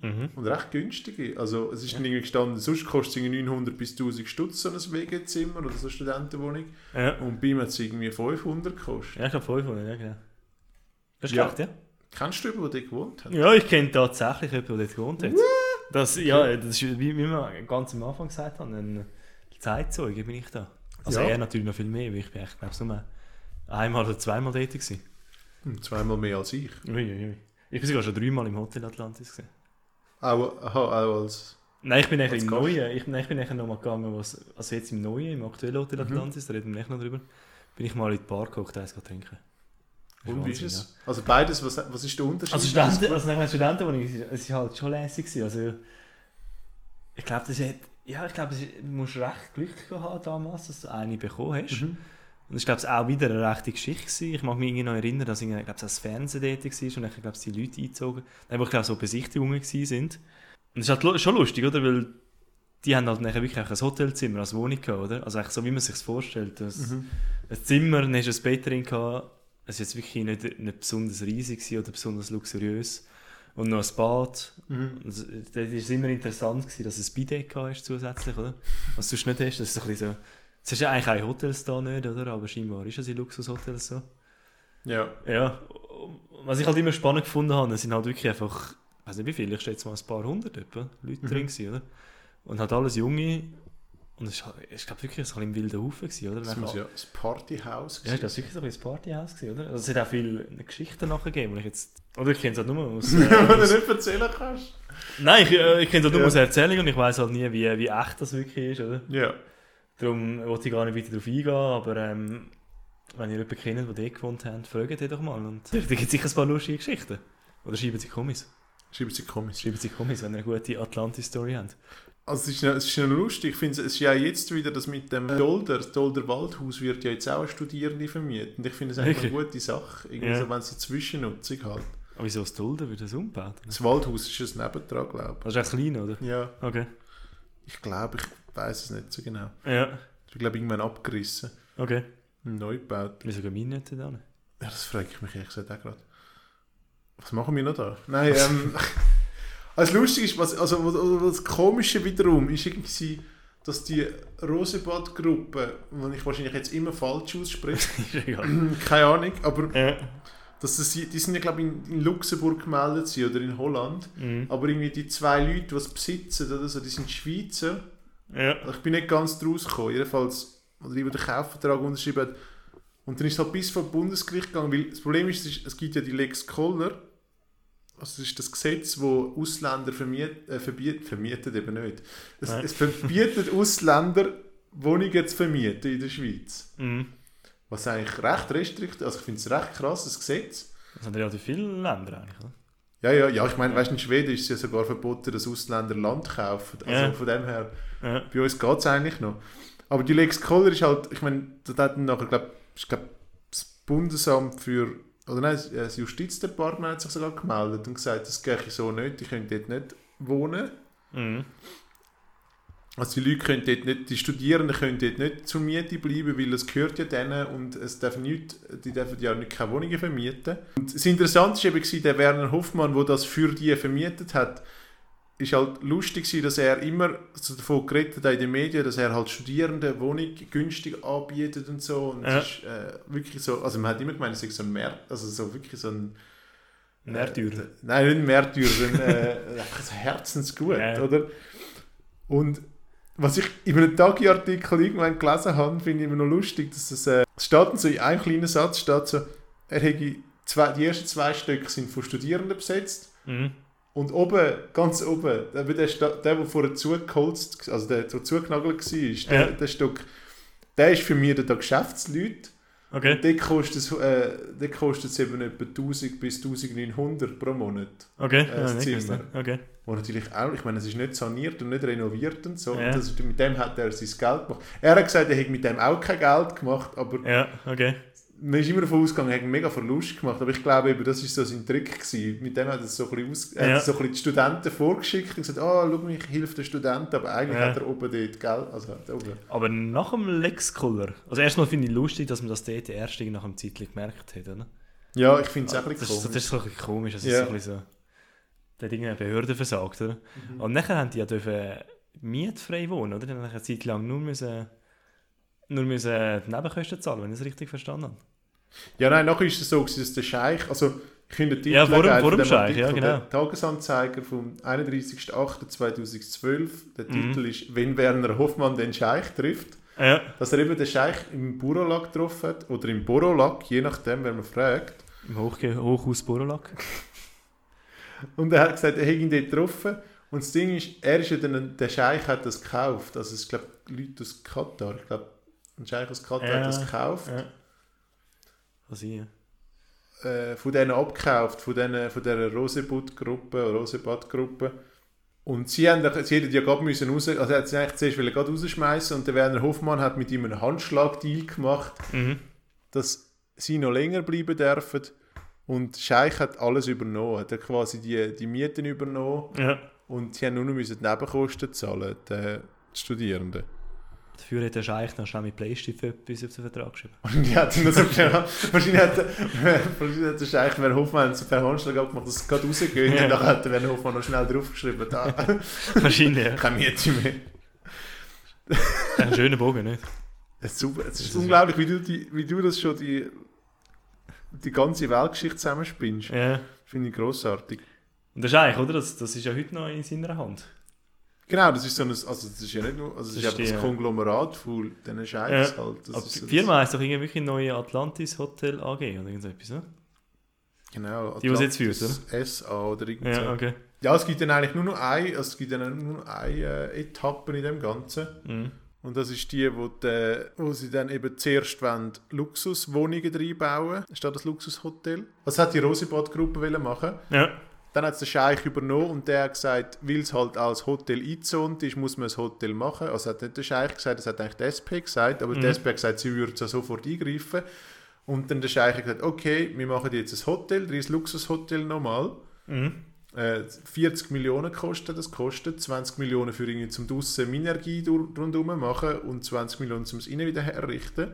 Mhm. Und recht günstige. Also es ist dann irgendwie gestanden, sonst kostet es irgendwie 900 bis 1000 Stutz so ein WG-Zimmer oder so eine Studentenwohnung. Ja. Und bei ihm hat es irgendwie 500 gekostet. ja, ich glaube 500, ja, genau. Das ist Ja. schlecht, ja? Kennst du jemanden, der dort gewohnt hat? Ja, ich kenne tatsächlich jemanden, der dort gewohnt hat. Das, ja, das ist, wie, wie wir ganz am Anfang gesagt haben, ein Zeitzeuge bin ich da. Also Ja. er natürlich noch viel mehr, weil ich bin echt, glaube ich, nur einmal oder zweimal dort gewesen. Hm, Zweimal mehr als ich. Ui, ui, ui. Ich bin sogar schon dreimal im Hotel Atlantis gewesen. Auch, aha, auch als... Nein, ich bin Als im? Neuen, ich, nein, ich bin nachher nochmal gegangen, was, also jetzt im Neuen, im aktuellen Mhm. Hotel Atlantis, da reden wir gleich noch drüber, bin ich mal in die Bar geguckt, eins trinken. Und wie ist es? Also beides, was, was ist der Unterschied? Also Studenten, also nach Studenten, wo ich, es war halt schon lässig. Also ich glaube, das hat, ja, ich glaube, du musst recht Glück gehabt haben damals, dass du eine bekommen hast. Mhm. Und das war, glaube ich, auch wieder eine rechte Geschichte. Gewesen. Ich mag mich irgendwie noch erinnern, dass ich, glaube, das Fernsehen dort war und ich glaube, die Leute eingezogen Dann, wo ich glaube, so Besichtigungen waren. Und es ist halt schon lustig, oder? Weil die haben halt nachher wirklich ein Hotelzimmer als Wohnung gehabt, oder? Also eigentlich so, wie man sich vorstellt. Das, Mhm. Ein Zimmer, dann hast du ein Bett drin gehabt. Es war jetzt wirklich nicht, nicht besonders riesig oder besonders luxuriös. Und noch ein Bad. Mhm. Das war immer interessant, gewesen, dass es ein Bidet hast zusätzlich, oder? Was du sonst nicht hast. Das ist so ein bisschen so... Es ist ja eigentlich ein Hotels da nicht, oder? Aber scheinbar ist es in Luxushotels so. Ja. Ja. Was ich halt immer spannend gefunden habe, sind halt wirklich einfach... Ich weiß nicht wie viele, ich schätze mal ein paar hundert etwa, Leute Mhm. drin gewesen, oder? Und halt alles Junge. Und es war, ich glaube wirklich ein bisschen im wilden Haufen, gewesen, oder? Das Wenn muss ja das Partyhaus ja, das war wirklich so ein Partyhaus, gewesen, oder? Also, es hat auch viele Geschichten nachher gegeben, ich jetzt... Oder ich kenne es halt nur aus... Wenn Äh, du aus nicht erzählen kannst. nein, ich, äh, ich kenne es halt nur Ja. aus Erzählungen und ich weiß halt nie, wie, wie echt das wirklich ist, oder? Ja. Darum wollte ich gar nicht weiter darauf eingehen, aber ähm, Wenn ihr jemanden kennt, der dort gewohnt hat, fragt ihr doch mal. Und da gibt es sicher ein paar lustige Geschichten. Oder schreiben sie Kommis. Schreiben Sie komisch. Schreiben sie Kommis, wenn ihr eine gute Atlantis-Story habt. Also es ist, es ist noch lustig, ich finde, es ist ja jetzt wieder das mit dem Dolder, das Dolder Waldhaus wird ja jetzt auch an Studierende vermietet. Und ich finde es eigentlich eine Wirklich? gute Sache, irgendwie Ja. so, wenn es so Zwischennutzung halt. Aber wieso das Dulden wird das umgebaut? Das Waldhaus ist ein Nebendran, glaube Das ist echt klein, oder? ich. Ja, Okay. ich glaube, ich weiß es nicht so genau. Ja. Ist, glaube ich, irgendwann abgerissen Okay. neu gebaut. Wieso gehen wir nicht da? Ja, das frage ich mich ehrlich gesagt auch gerade. Was machen wir noch da? Nein, ähm... also lustig ist, was, also was, was das Komische wiederum ist irgendwie, dass die Rosenbad-Gruppe, die ich wahrscheinlich jetzt immer falsch ausspreche, ist egal. keine Ahnung, aber ja. dass das, die sind ja glaube ich in, in Luxemburg gemeldet sie oder in Holland, Mhm. aber irgendwie die zwei Leute, die es besitzen, oder so, die sind Schweizer. Ja. Ich bin nicht ganz draus gekommen, jedenfalls, oder die den Kaufvertrag unterschrieben hat. Und dann ist es halt bis vor Bundesgericht gegangen, weil das Problem ist, es, gibt ja die Lex Koller, also das ist das Gesetz, wo Ausländer vermiet, äh, verbiet, vermietet eben nicht. Es, es verbietet Ausländer, Wohnungen zu vermieten in der Schweiz. Mhm. Was eigentlich recht restriktiv, also ich finde es recht krass, das Gesetz. Das sind relativ viele Länder eigentlich, oder? Ja, ja, ja, ich meine, weißt, in Schweden ist es ja sogar verboten, dass Ausländer Land kaufen. Also Ja. von dem her, Ja. bei uns geht es eigentlich noch. Aber die Lex Koller ist halt, ich meine, da hat dann nachher, glaube ich, glaub, das Bundesamt für, oder nein, das Justizdepartement hat sich sogar gemeldet und gesagt, das gehe so nicht, die können dort nicht wohnen. Mhm. Also die Leute können dort nicht, die Studierenden können dort nicht zur Miete bleiben, weil es gehört ja denen und es darf nicht, die dürfen ja nicht keine Wohnungen vermieten. Und das Interessante war eben, der Werner Hoffmann, der das für die vermietet hat, ist halt lustig gewesen, dass er immer so davon geredet hat in den Medien, dass er halt Studierenden Wohnung günstig anbietet und so. Und Ja. ist äh, wirklich so, also man hat immer gemeint, es ist so ein Mehr, also so wirklich so ein Märtyrer. äh, nein, nicht ein Märtyrer, sondern äh, einfach so herzensgut, Ja. oder? Und was ich in einem Tagi-Artikel irgendwann gelesen habe, finde ich immer noch lustig, dass es, äh, es steht so in einem kleinen Satz, steht so, er hätte zwei, die ersten zwei Stücke sind von Studierenden besetzt Mhm. Und oben, ganz oben, der, der, der, der vorher zugeholzt, also der, der zugenagelt war, der, Ja. der Stück, der ist für mich der Geschäftsleute. Okay. Und dort kostet es, äh, dort kostet es eben etwa 1000 bis 1900 pro Monat. Okay. Äh, ja, das nicht Zimmer. Okay. Wo natürlich auch, ich meine, es ist nicht saniert und nicht renoviert und so. Ja. Und das, mit dem hat er sein Geld gemacht. Er hat gesagt, er hätte mit dem auch kein Geld gemacht, aber Ja, okay. Man ist immer davon ausgegangen, er hat mega Verlust gemacht. Aber ich glaube eben, das ist so sein Trick gewesen. Mit dem hat er so ein bisschen, aus, Ja. so ein bisschen die Studenten vorgeschickt und gesagt, ah, schau mich, ich helfe den Studenten, aber eigentlich Ja. hat er oben dort Geld, also oben. Aber nach dem Lex Kuller, also erstmal finde ich lustig, dass man das dort erst nach einem Zeitchen gemerkt hat, oder? Ja, ich finde es auch ein Das bisschen ist, das ist so ein bisschen komisch, das ist Ja. so ein bisschen so, hat irgendeine Behörde versagt, oder? Mhm. Und nachher haben die ja dürfen mietfrei wohnen, oder? Die haben eine Zeit lang nur müssen, nur müssen die Nebenkosten zahlen, wenn ich es richtig verstanden habe. Ja, nein, nachher ist es so, dass der Scheich, also ich finde Titel Ja, vor dem- Scheich, ja, genau. Der Tagesanzeiger vom 31.08.2012, der Mhm. Titel ist «Wenn Werner Hoffmann den Scheich trifft», Ja, dass er eben den Scheich im Burolak getroffen hat, oder im Borolak, je nachdem, wer man fragt. im Hochge Hochhaus Borolak. Und er hat gesagt, er hätte ihn dort getroffen. Und das Ding ist, er ist ja dann, der Scheich hat das gekauft. Also es glaube Leute aus Katar, ich glaube, ein Scheich aus Katar Ja, hat das gekauft. Ja. Sein, ja. äh, von denen abgekauft, von, denen, von dieser Rosebud-Gruppe, Rosebad-Gruppe. Und sie, haben, sie hätten ja gerade müssen raus, also hat sie eigentlich zuerst wollen gerade rausschmeißen und der Werner Hoffmann hat mit ihm einen Handschlag-Deal gemacht, Mhm. dass sie noch länger bleiben dürfen. Und Scheich hat alles übernommen, hat er quasi die, die Mieten übernommen ja. und sie haben nur noch Nebenkosten zahlen, die Studierenden. Dafür hat der Scheich noch schnell mit Playstation etwas auf den Vertrag geschrieben. Und hat dann so wahrscheinlich hat, wahrscheinlich hat der Scheich Werner Hoffmann so per Handschlag abgemacht, dass es gerade rausgeht. Ja. Und dann hat der Werner Hoffmann noch schnell draufgeschrieben, da, Wahrscheinlich, ja. keine Miete mehr. Ein schöner Bogen, nicht? Es ist, super. es ist unglaublich, wie du, die, wie du das schon die, die ganze Weltgeschichte zusammenspinnst. Ja. Finde ich grossartig. Und der Scheich, oder? Das, das ist ja heute noch in seiner Hand. Genau, das ist so ein, also das ist ja nicht nur, also es Das ist ist einfach das Konglomerat von diesen Scheichs Ja. halt. Das die so Firma heisst doch irgendwie wirklich neue Atlantis Hotel AG oder irgend so etwas, ne? Das, genau. Die, die jetzt führt, Atlantis SA oder irgend so. Ja, okay. Ja, es gibt dann eigentlich nur noch ein, also es gibt dann nur noch eine äh, Etappe in dem Ganzen. Mhm. Und das ist die, wo, die, wo sie dann eben zuerst wollen, Luxuswohnungen reinbauen Ist das das Luxushotel? Was hat die Rosebad-Gruppe machen? Ja. Dann hat es der Scheich übernommen und der hat gesagt, weil es halt als Hotel eingezont ist, muss man ein Hotel machen. Also hat nicht der Scheich gesagt, das hat eigentlich die SP gesagt, aber die SP hat gesagt, sie würde sofort eingreifen. Und dann der Scheich hat gesagt, okay, wir machen jetzt ein Hotel, ein Luxushotel nochmal. Äh, 40 Millionen kostet das, kostet 20 Millionen für irgendwie zum draussen Minergie rundherum machen und 20 Millionen zum Innen wieder herrichten.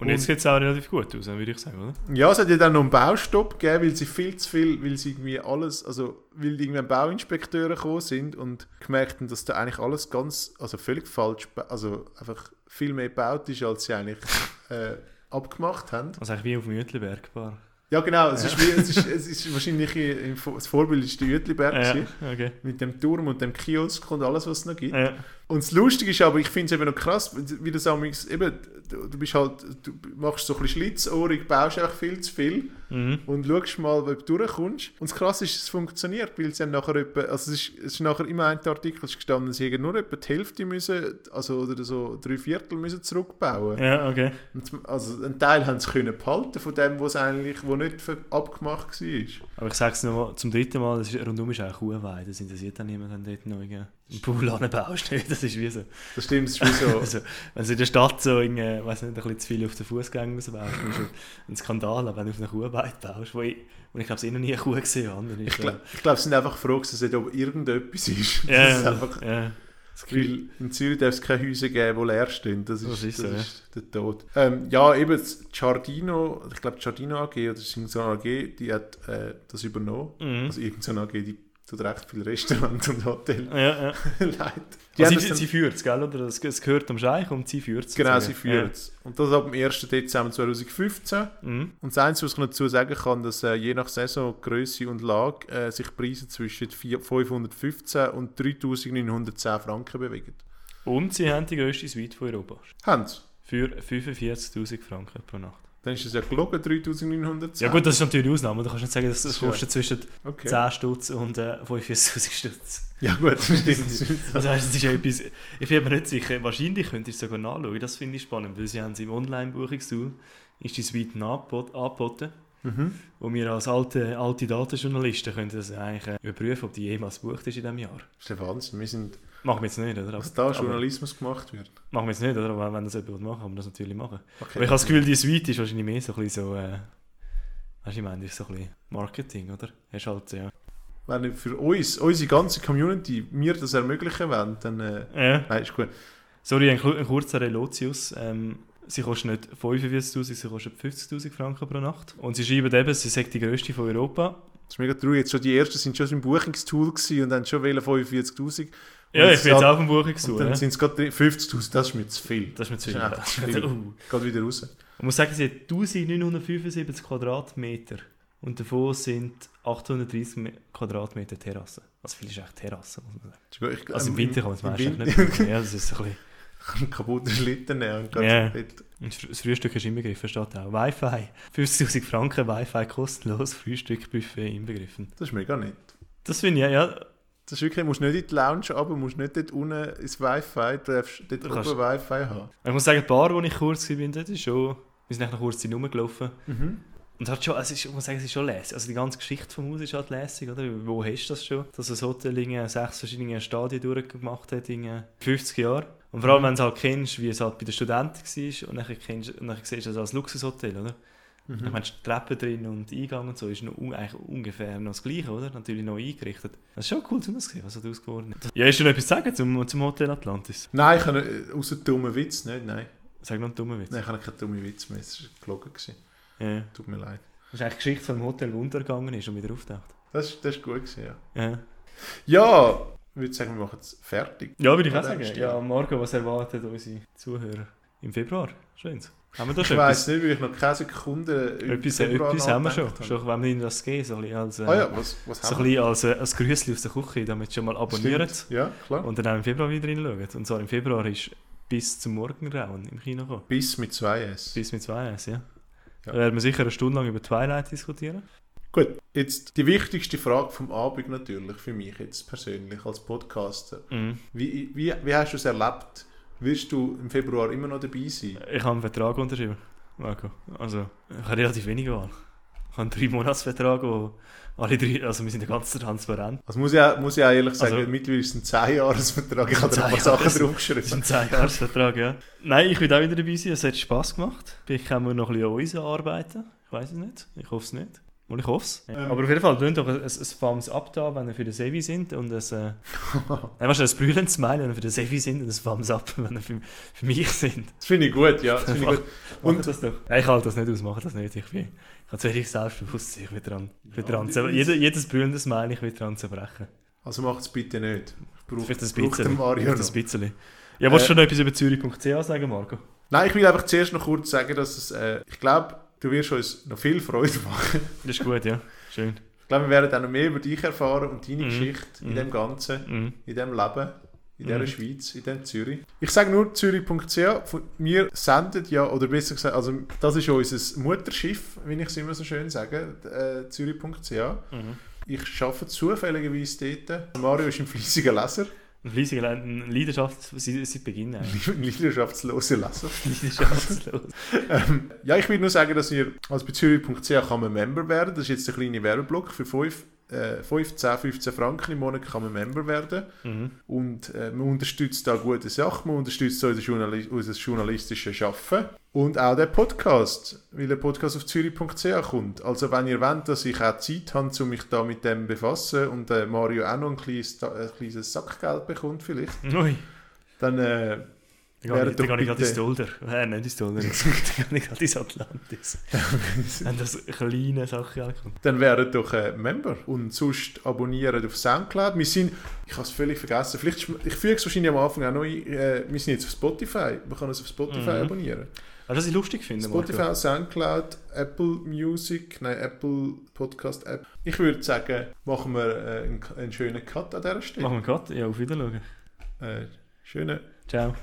Und jetzt sieht es auch relativ gut aus, würde ich sagen, oder? Ja, es hat ja dann noch einen Baustopp gegeben, weil sie viel zu viel, weil sie irgendwie alles, also weil irgendwann Bauinspekteure gekommen sind und gemerkt haben, dass da eigentlich alles ganz, also völlig falsch, also einfach viel mehr gebaut ist, als sie eigentlich äh, abgemacht haben. Also eigentlich wie auf dem Jütliberg-Bar. Ja genau, es, ist wie, es, ist, es ist wahrscheinlich im, das Vorbild ist der Uetliberg Ja, okay. mit dem Turm und dem Kiosk und alles, was es noch gibt. Ja. Und das Lustige ist aber, ich finde es eben noch krass, wie das amigs, eben, du, bist halt, du machst so ein bisschen schlitzohrig, baust einfach viel zu viel Mhm. und schaust mal, ob du durchkommst. Und das Krasse ist, es funktioniert, weil sie haben nachher etwa, also es ist, es ist nachher immer ein Artikel ist gestanden, sie hätten nur etwa die Hälfte müssen, also oder so drei Viertel müssen zurückbauen. ja, okay. Und, also einen Teil haben sie können behalten von dem, was eigentlich, wo nicht abgemacht war. Aber ich sage es nochmal zum dritten Mal, das ist, rundum ist auch Kuhweide, das interessiert dann niemand, wenn dort noch einen Pool anbaust. Das ist wie so. Das stimmt, das ist wie so. Also, wenn du in der Stadt so in, äh, weiss nicht, ein bisschen zu viel auf den Fußgänger rausbaust, dann ist es ein Skandal, aber wenn du auf eine Kuhweide baust, wo ich, wo ich glaube, ich noch nie eine Kuh gesehen habe, ist Ich äh, glaube, glaub, sie sind einfach froh, dass es nicht ob irgendetwas ist. ja, Das ist einfach, ja. weil in Zürich darf es keine Häuser geben, die leer stehen. Das ist, Das ist so, ja. der Tod. Ähm, ja, eben das Giardino, ich glaube Giardino AG oder so eine AG, die hat äh, das übernommen. Mhm. Also irgendeine AG, die tut recht viel Restaurant und Hotel Ja, ja. leid. Die Also sie, das sie führt es, gell? Oder? Es, es gehört am Scheich und sie führt es. genau, sie führt es. Und das ab dem 1. Dezember 2015. Ja. Mhm. Und das Einzige, was ich noch dazu sagen kann, dass äh, je nach Saison, Größe und Lage äh, sich Preise zwischen vier- 515 und 3910 Franken bewegen. Und sie haben die grösste Suite von Europa. Haben sie? Für 45'000 Franken pro Nacht. Dann ist es ja gelogen, 3910. Ja gut, das ist natürlich Ausnahme. Du kannst nicht sagen, dass das kostet zwischen okay. 10 Stutz und äh, 45'000 Stutz. Ja gut, das stimmt. Also es ist ja etwas, ich bin mir nicht sicher, wahrscheinlich könnt ihr es sogar nachschauen, das finde ich spannend, weil sie haben es im Online-Buchungstool, ist die Suite angebot- angeboten, mhm. wo wir als alte, alte Datenjournalisten können das eigentlich äh, überprüfen, ob die jemals gebucht ist in diesem Jahr. Das ist der Wahnsinn. Wir sind, Machen wir jetzt nicht, oder? was da Aber- Journalismus gemacht wird. Machen wir jetzt nicht, oder? Aber wenn das jemand machen kann man das natürlich machen. Okay. Aber ich habe das Gefühl, die Suite ist wahrscheinlich mehr so ein bisschen so, äh, weißt du, ich meine, ist so ein bisschen Marketing, oder? Hast halt, ja. Wenn für uns, unsere ganze Community, wir das ermöglichen wollen, dann... Äh, ja. nein, ist gut. Sorry, ein, ein kurzer Relotius. Ähm, sie kostet nicht 45'000, sie kostet 50'000 Franken pro Nacht. Und sie schreiben eben, sie sei die grösste von Europa. Das ist mega traurig. Jetzt schon die ersten sind schon im Buchungstool gewesen und haben schon wählen 45'000. Ja, ich bin jetzt halt- auf dem Buch Und gesucht. dann Ja. sind es gerade 50'000. Das ist mir zu viel. Das ist mir zu viel. Das ist Ja. einfach zu viel. Uh. Geht wieder raus. Ich muss sagen, sie hat 1975 Quadratmeter. Und davon sind 830 Me- Quadratmeter Terrasse. Also viel ist echt Terrasse, muss man sagen. Ist. Ich- Also im ähm, Winter kann man es meistens nicht brauchen. Ja, das ist ein bisschen... einen kaputten Schlitten nehmen und Bett. Und das Fr- das Frühstück ist inbegriffen, steht auch. Wi-Fi. 50'000 Franken Wi-Fi kostenlos, Frühstück, inbegriffen. Das ist mega nett. Das finde ich, ja, Das ist wirklich, du musst nicht in die Lounge aber musst nicht dort unten ins Wi-Fi, du darfst dort Du oben Wi-Fi haben. Ich muss sagen, die Bar, wo ich kurz war, dort ist schon... Wir sind noch kurz rumgelaufen. Mhm. Und hat schon, also ich muss sagen, es ist schon lässig. Also die ganze Geschichte vom Haus ist halt lässig, oder? Wo hast du das schon? Dass das Hotel in sechs verschiedene Stadien durchgemacht hat in 50 Jahren. Und vor allem, wenn du halt kennst, wie es halt bei den Studenten war und dann, kennst, und dann siehst du das als Luxushotel, oder? Mhm. Ich meine, die Treppe drin und Eingang und so ist noch eigentlich ungefähr noch das Gleiche, oder? Natürlich noch eingerichtet. Das ist schon cool zu sehen, was da ausgeworden ist. Ja, ist dir noch etwas zu sagen zum, zum Hotel Atlantis? Nein, ich kann nicht, außer dummen Witz nicht, nein. Sag noch einen dummen Witz. Nein, ich habe keinen dummen Witz mehr, es war gelogen. Ja. Tut mir leid. Das ist eigentlich die Geschichte von dem Hotel, wo untergegangen ist und wieder auftaucht. Das, das ist gut gewesen, ja. Ja. Ja, ich würde sagen, wir machen es fertig. Ja, würde ich auch sagen. Stelle. Ja, Marco, was erwartet unsere Zuhörer im Februar? Schön's. Haben wir da Ich schon weiss nicht, weil ich noch keine Sekunde Etwas, etwas haben wir schon. nachgedacht Schon, wenn wir Ihnen das geben, so ein bisschen als, äh. Ah ja, was, was so ein haben bisschen als, äh, als Grüßli aus der Küche, damit schon mal abonnieren Stimmt. Ja, klar. und dann auch im Februar wieder reinschauen. Und zwar im Februar ist bis zum Morgengrauen im Kino gekommen. Bis mit zwei S. Bis mit 2S, ja. Ja. Da werden wir sicher eine Stunde lang über Twilight diskutieren. Gut, jetzt die wichtigste Frage vom Abend natürlich für mich jetzt persönlich als Podcaster. Mhm. Wie, wie, wie hast du es erlebt, Wirst du im Februar immer noch dabei sein? Ich habe einen Vertrag unterschrieben, Marco. Also, ich habe relativ wenige Wahl. Ich habe einen Drei-Monats-Vertrag, wo alle drei, also wir sind ja ganz transparent. Also muss ich auch, muss ich auch ehrlich sagen, Also- mittlerweile ist es ein 10-Jahres-Vertrag. Ich habe da ein paar Sachen draufgeschrieben. ist ein 10-Jahres-Vertrag, ja. Nein, ich will auch wieder dabei sein, es hat Spass gemacht. Vielleicht können wir noch ein bisschen an uns arbeiten. Ich weiß es nicht, ich hoffe es nicht. Und ich hoffe es. Ähm. Aber auf jeden Fall, tönt doch ein, ein, ein Thumbs Up da, wenn ihr für den Sevi sind und ein, äh, nein, weißt du, ein brüllendes Smile, wenn ihr für den Sevi sind und ein Thumbs Up, wenn ihr für, für mich sind. Das finde ich gut, ja. Das finde ich gut. Und Und das doch. Nein, ich halte das nicht aus, mache das nicht. Ich, bin, ich habe zu wenig Selbstbewusstsein, ich will dran, ich will dran zer- jeder, jedes brüllende Smile, ich will dran zerbrechen. also macht es bitte nicht. Ich brauche Vielleicht ein bisschen. Mario Vielleicht ein bisschen. Ja, willst Äh, du schon noch etwas über Zürich.ch sagen, Marco? Nein, ich will einfach zuerst noch kurz sagen, dass es, äh, ich glaube, du wirst uns noch viel Freude machen. Das ist gut, ja. Schön. Ich glaube, wir werden auch noch mehr über dich erfahren und deine Mhm. Geschichte in Mhm. dem Ganzen, Mhm. in dem Leben, in dieser Mhm. Schweiz, in dem Zürich. Ich sage nur Zürich.ch. Wir senden ja, oder besser gesagt, also das ist unser Mutterschiff, wie ich es immer so schön sage, äh, Zürich.ch. Mhm. Ich arbeite zufälligerweise dort. Mario ist ein fleissiger Leser, Ein fleissiger ein Leidenschaft seit, Beginn eigentlich. ein leidenschaftsloser Leser. Leidenschaftslos. Ähm, ja, ich will nur sagen, dass ihr als bei Zürich.ch kann man Member werden. Das ist jetzt der kleine Werbeblock. Für 5, äh, 5, 10, 15 Franken im Monat kann man Member werden. mhm. Und äh, man unterstützt da gute Sachen, man unterstützt unser, Journali unser journalistisches Schaffen und auch den Podcast, weil der Podcast auf zürich.ch kommt. Also wenn ihr wollt, dass ich auch Zeit habe, um mich da mit dem befassen und äh, Mario auch noch ein kleines, ein kleines Sackgeld bekommt vielleicht, Ui. dann Wäre gehe ich- doch gehe ich gerade ins Dolder. Äh, nicht ins Dolder. Dann gehe ich gerade ins Atlantis. Wenn das kleine Sache ankommt. dann wäret doch äh, Member und sonst abonniert auf Soundcloud. Wir sind, ich habe es völlig vergessen, vielleicht, ich füge es wahrscheinlich am Anfang auch noch ein, äh, wir sind jetzt auf Spotify, man kann uns auf Spotify Mhm. abonnieren. Also, was ich lustig finde, Spotify, Marco. Soundcloud, Apple Music, nein, Apple Podcast App. Ich würde sagen, machen wir äh, einen, einen schönen Cut an dieser Stelle. Machen wir gerade. Ja, auf Wiedersehen. Äh, schönen Ciao.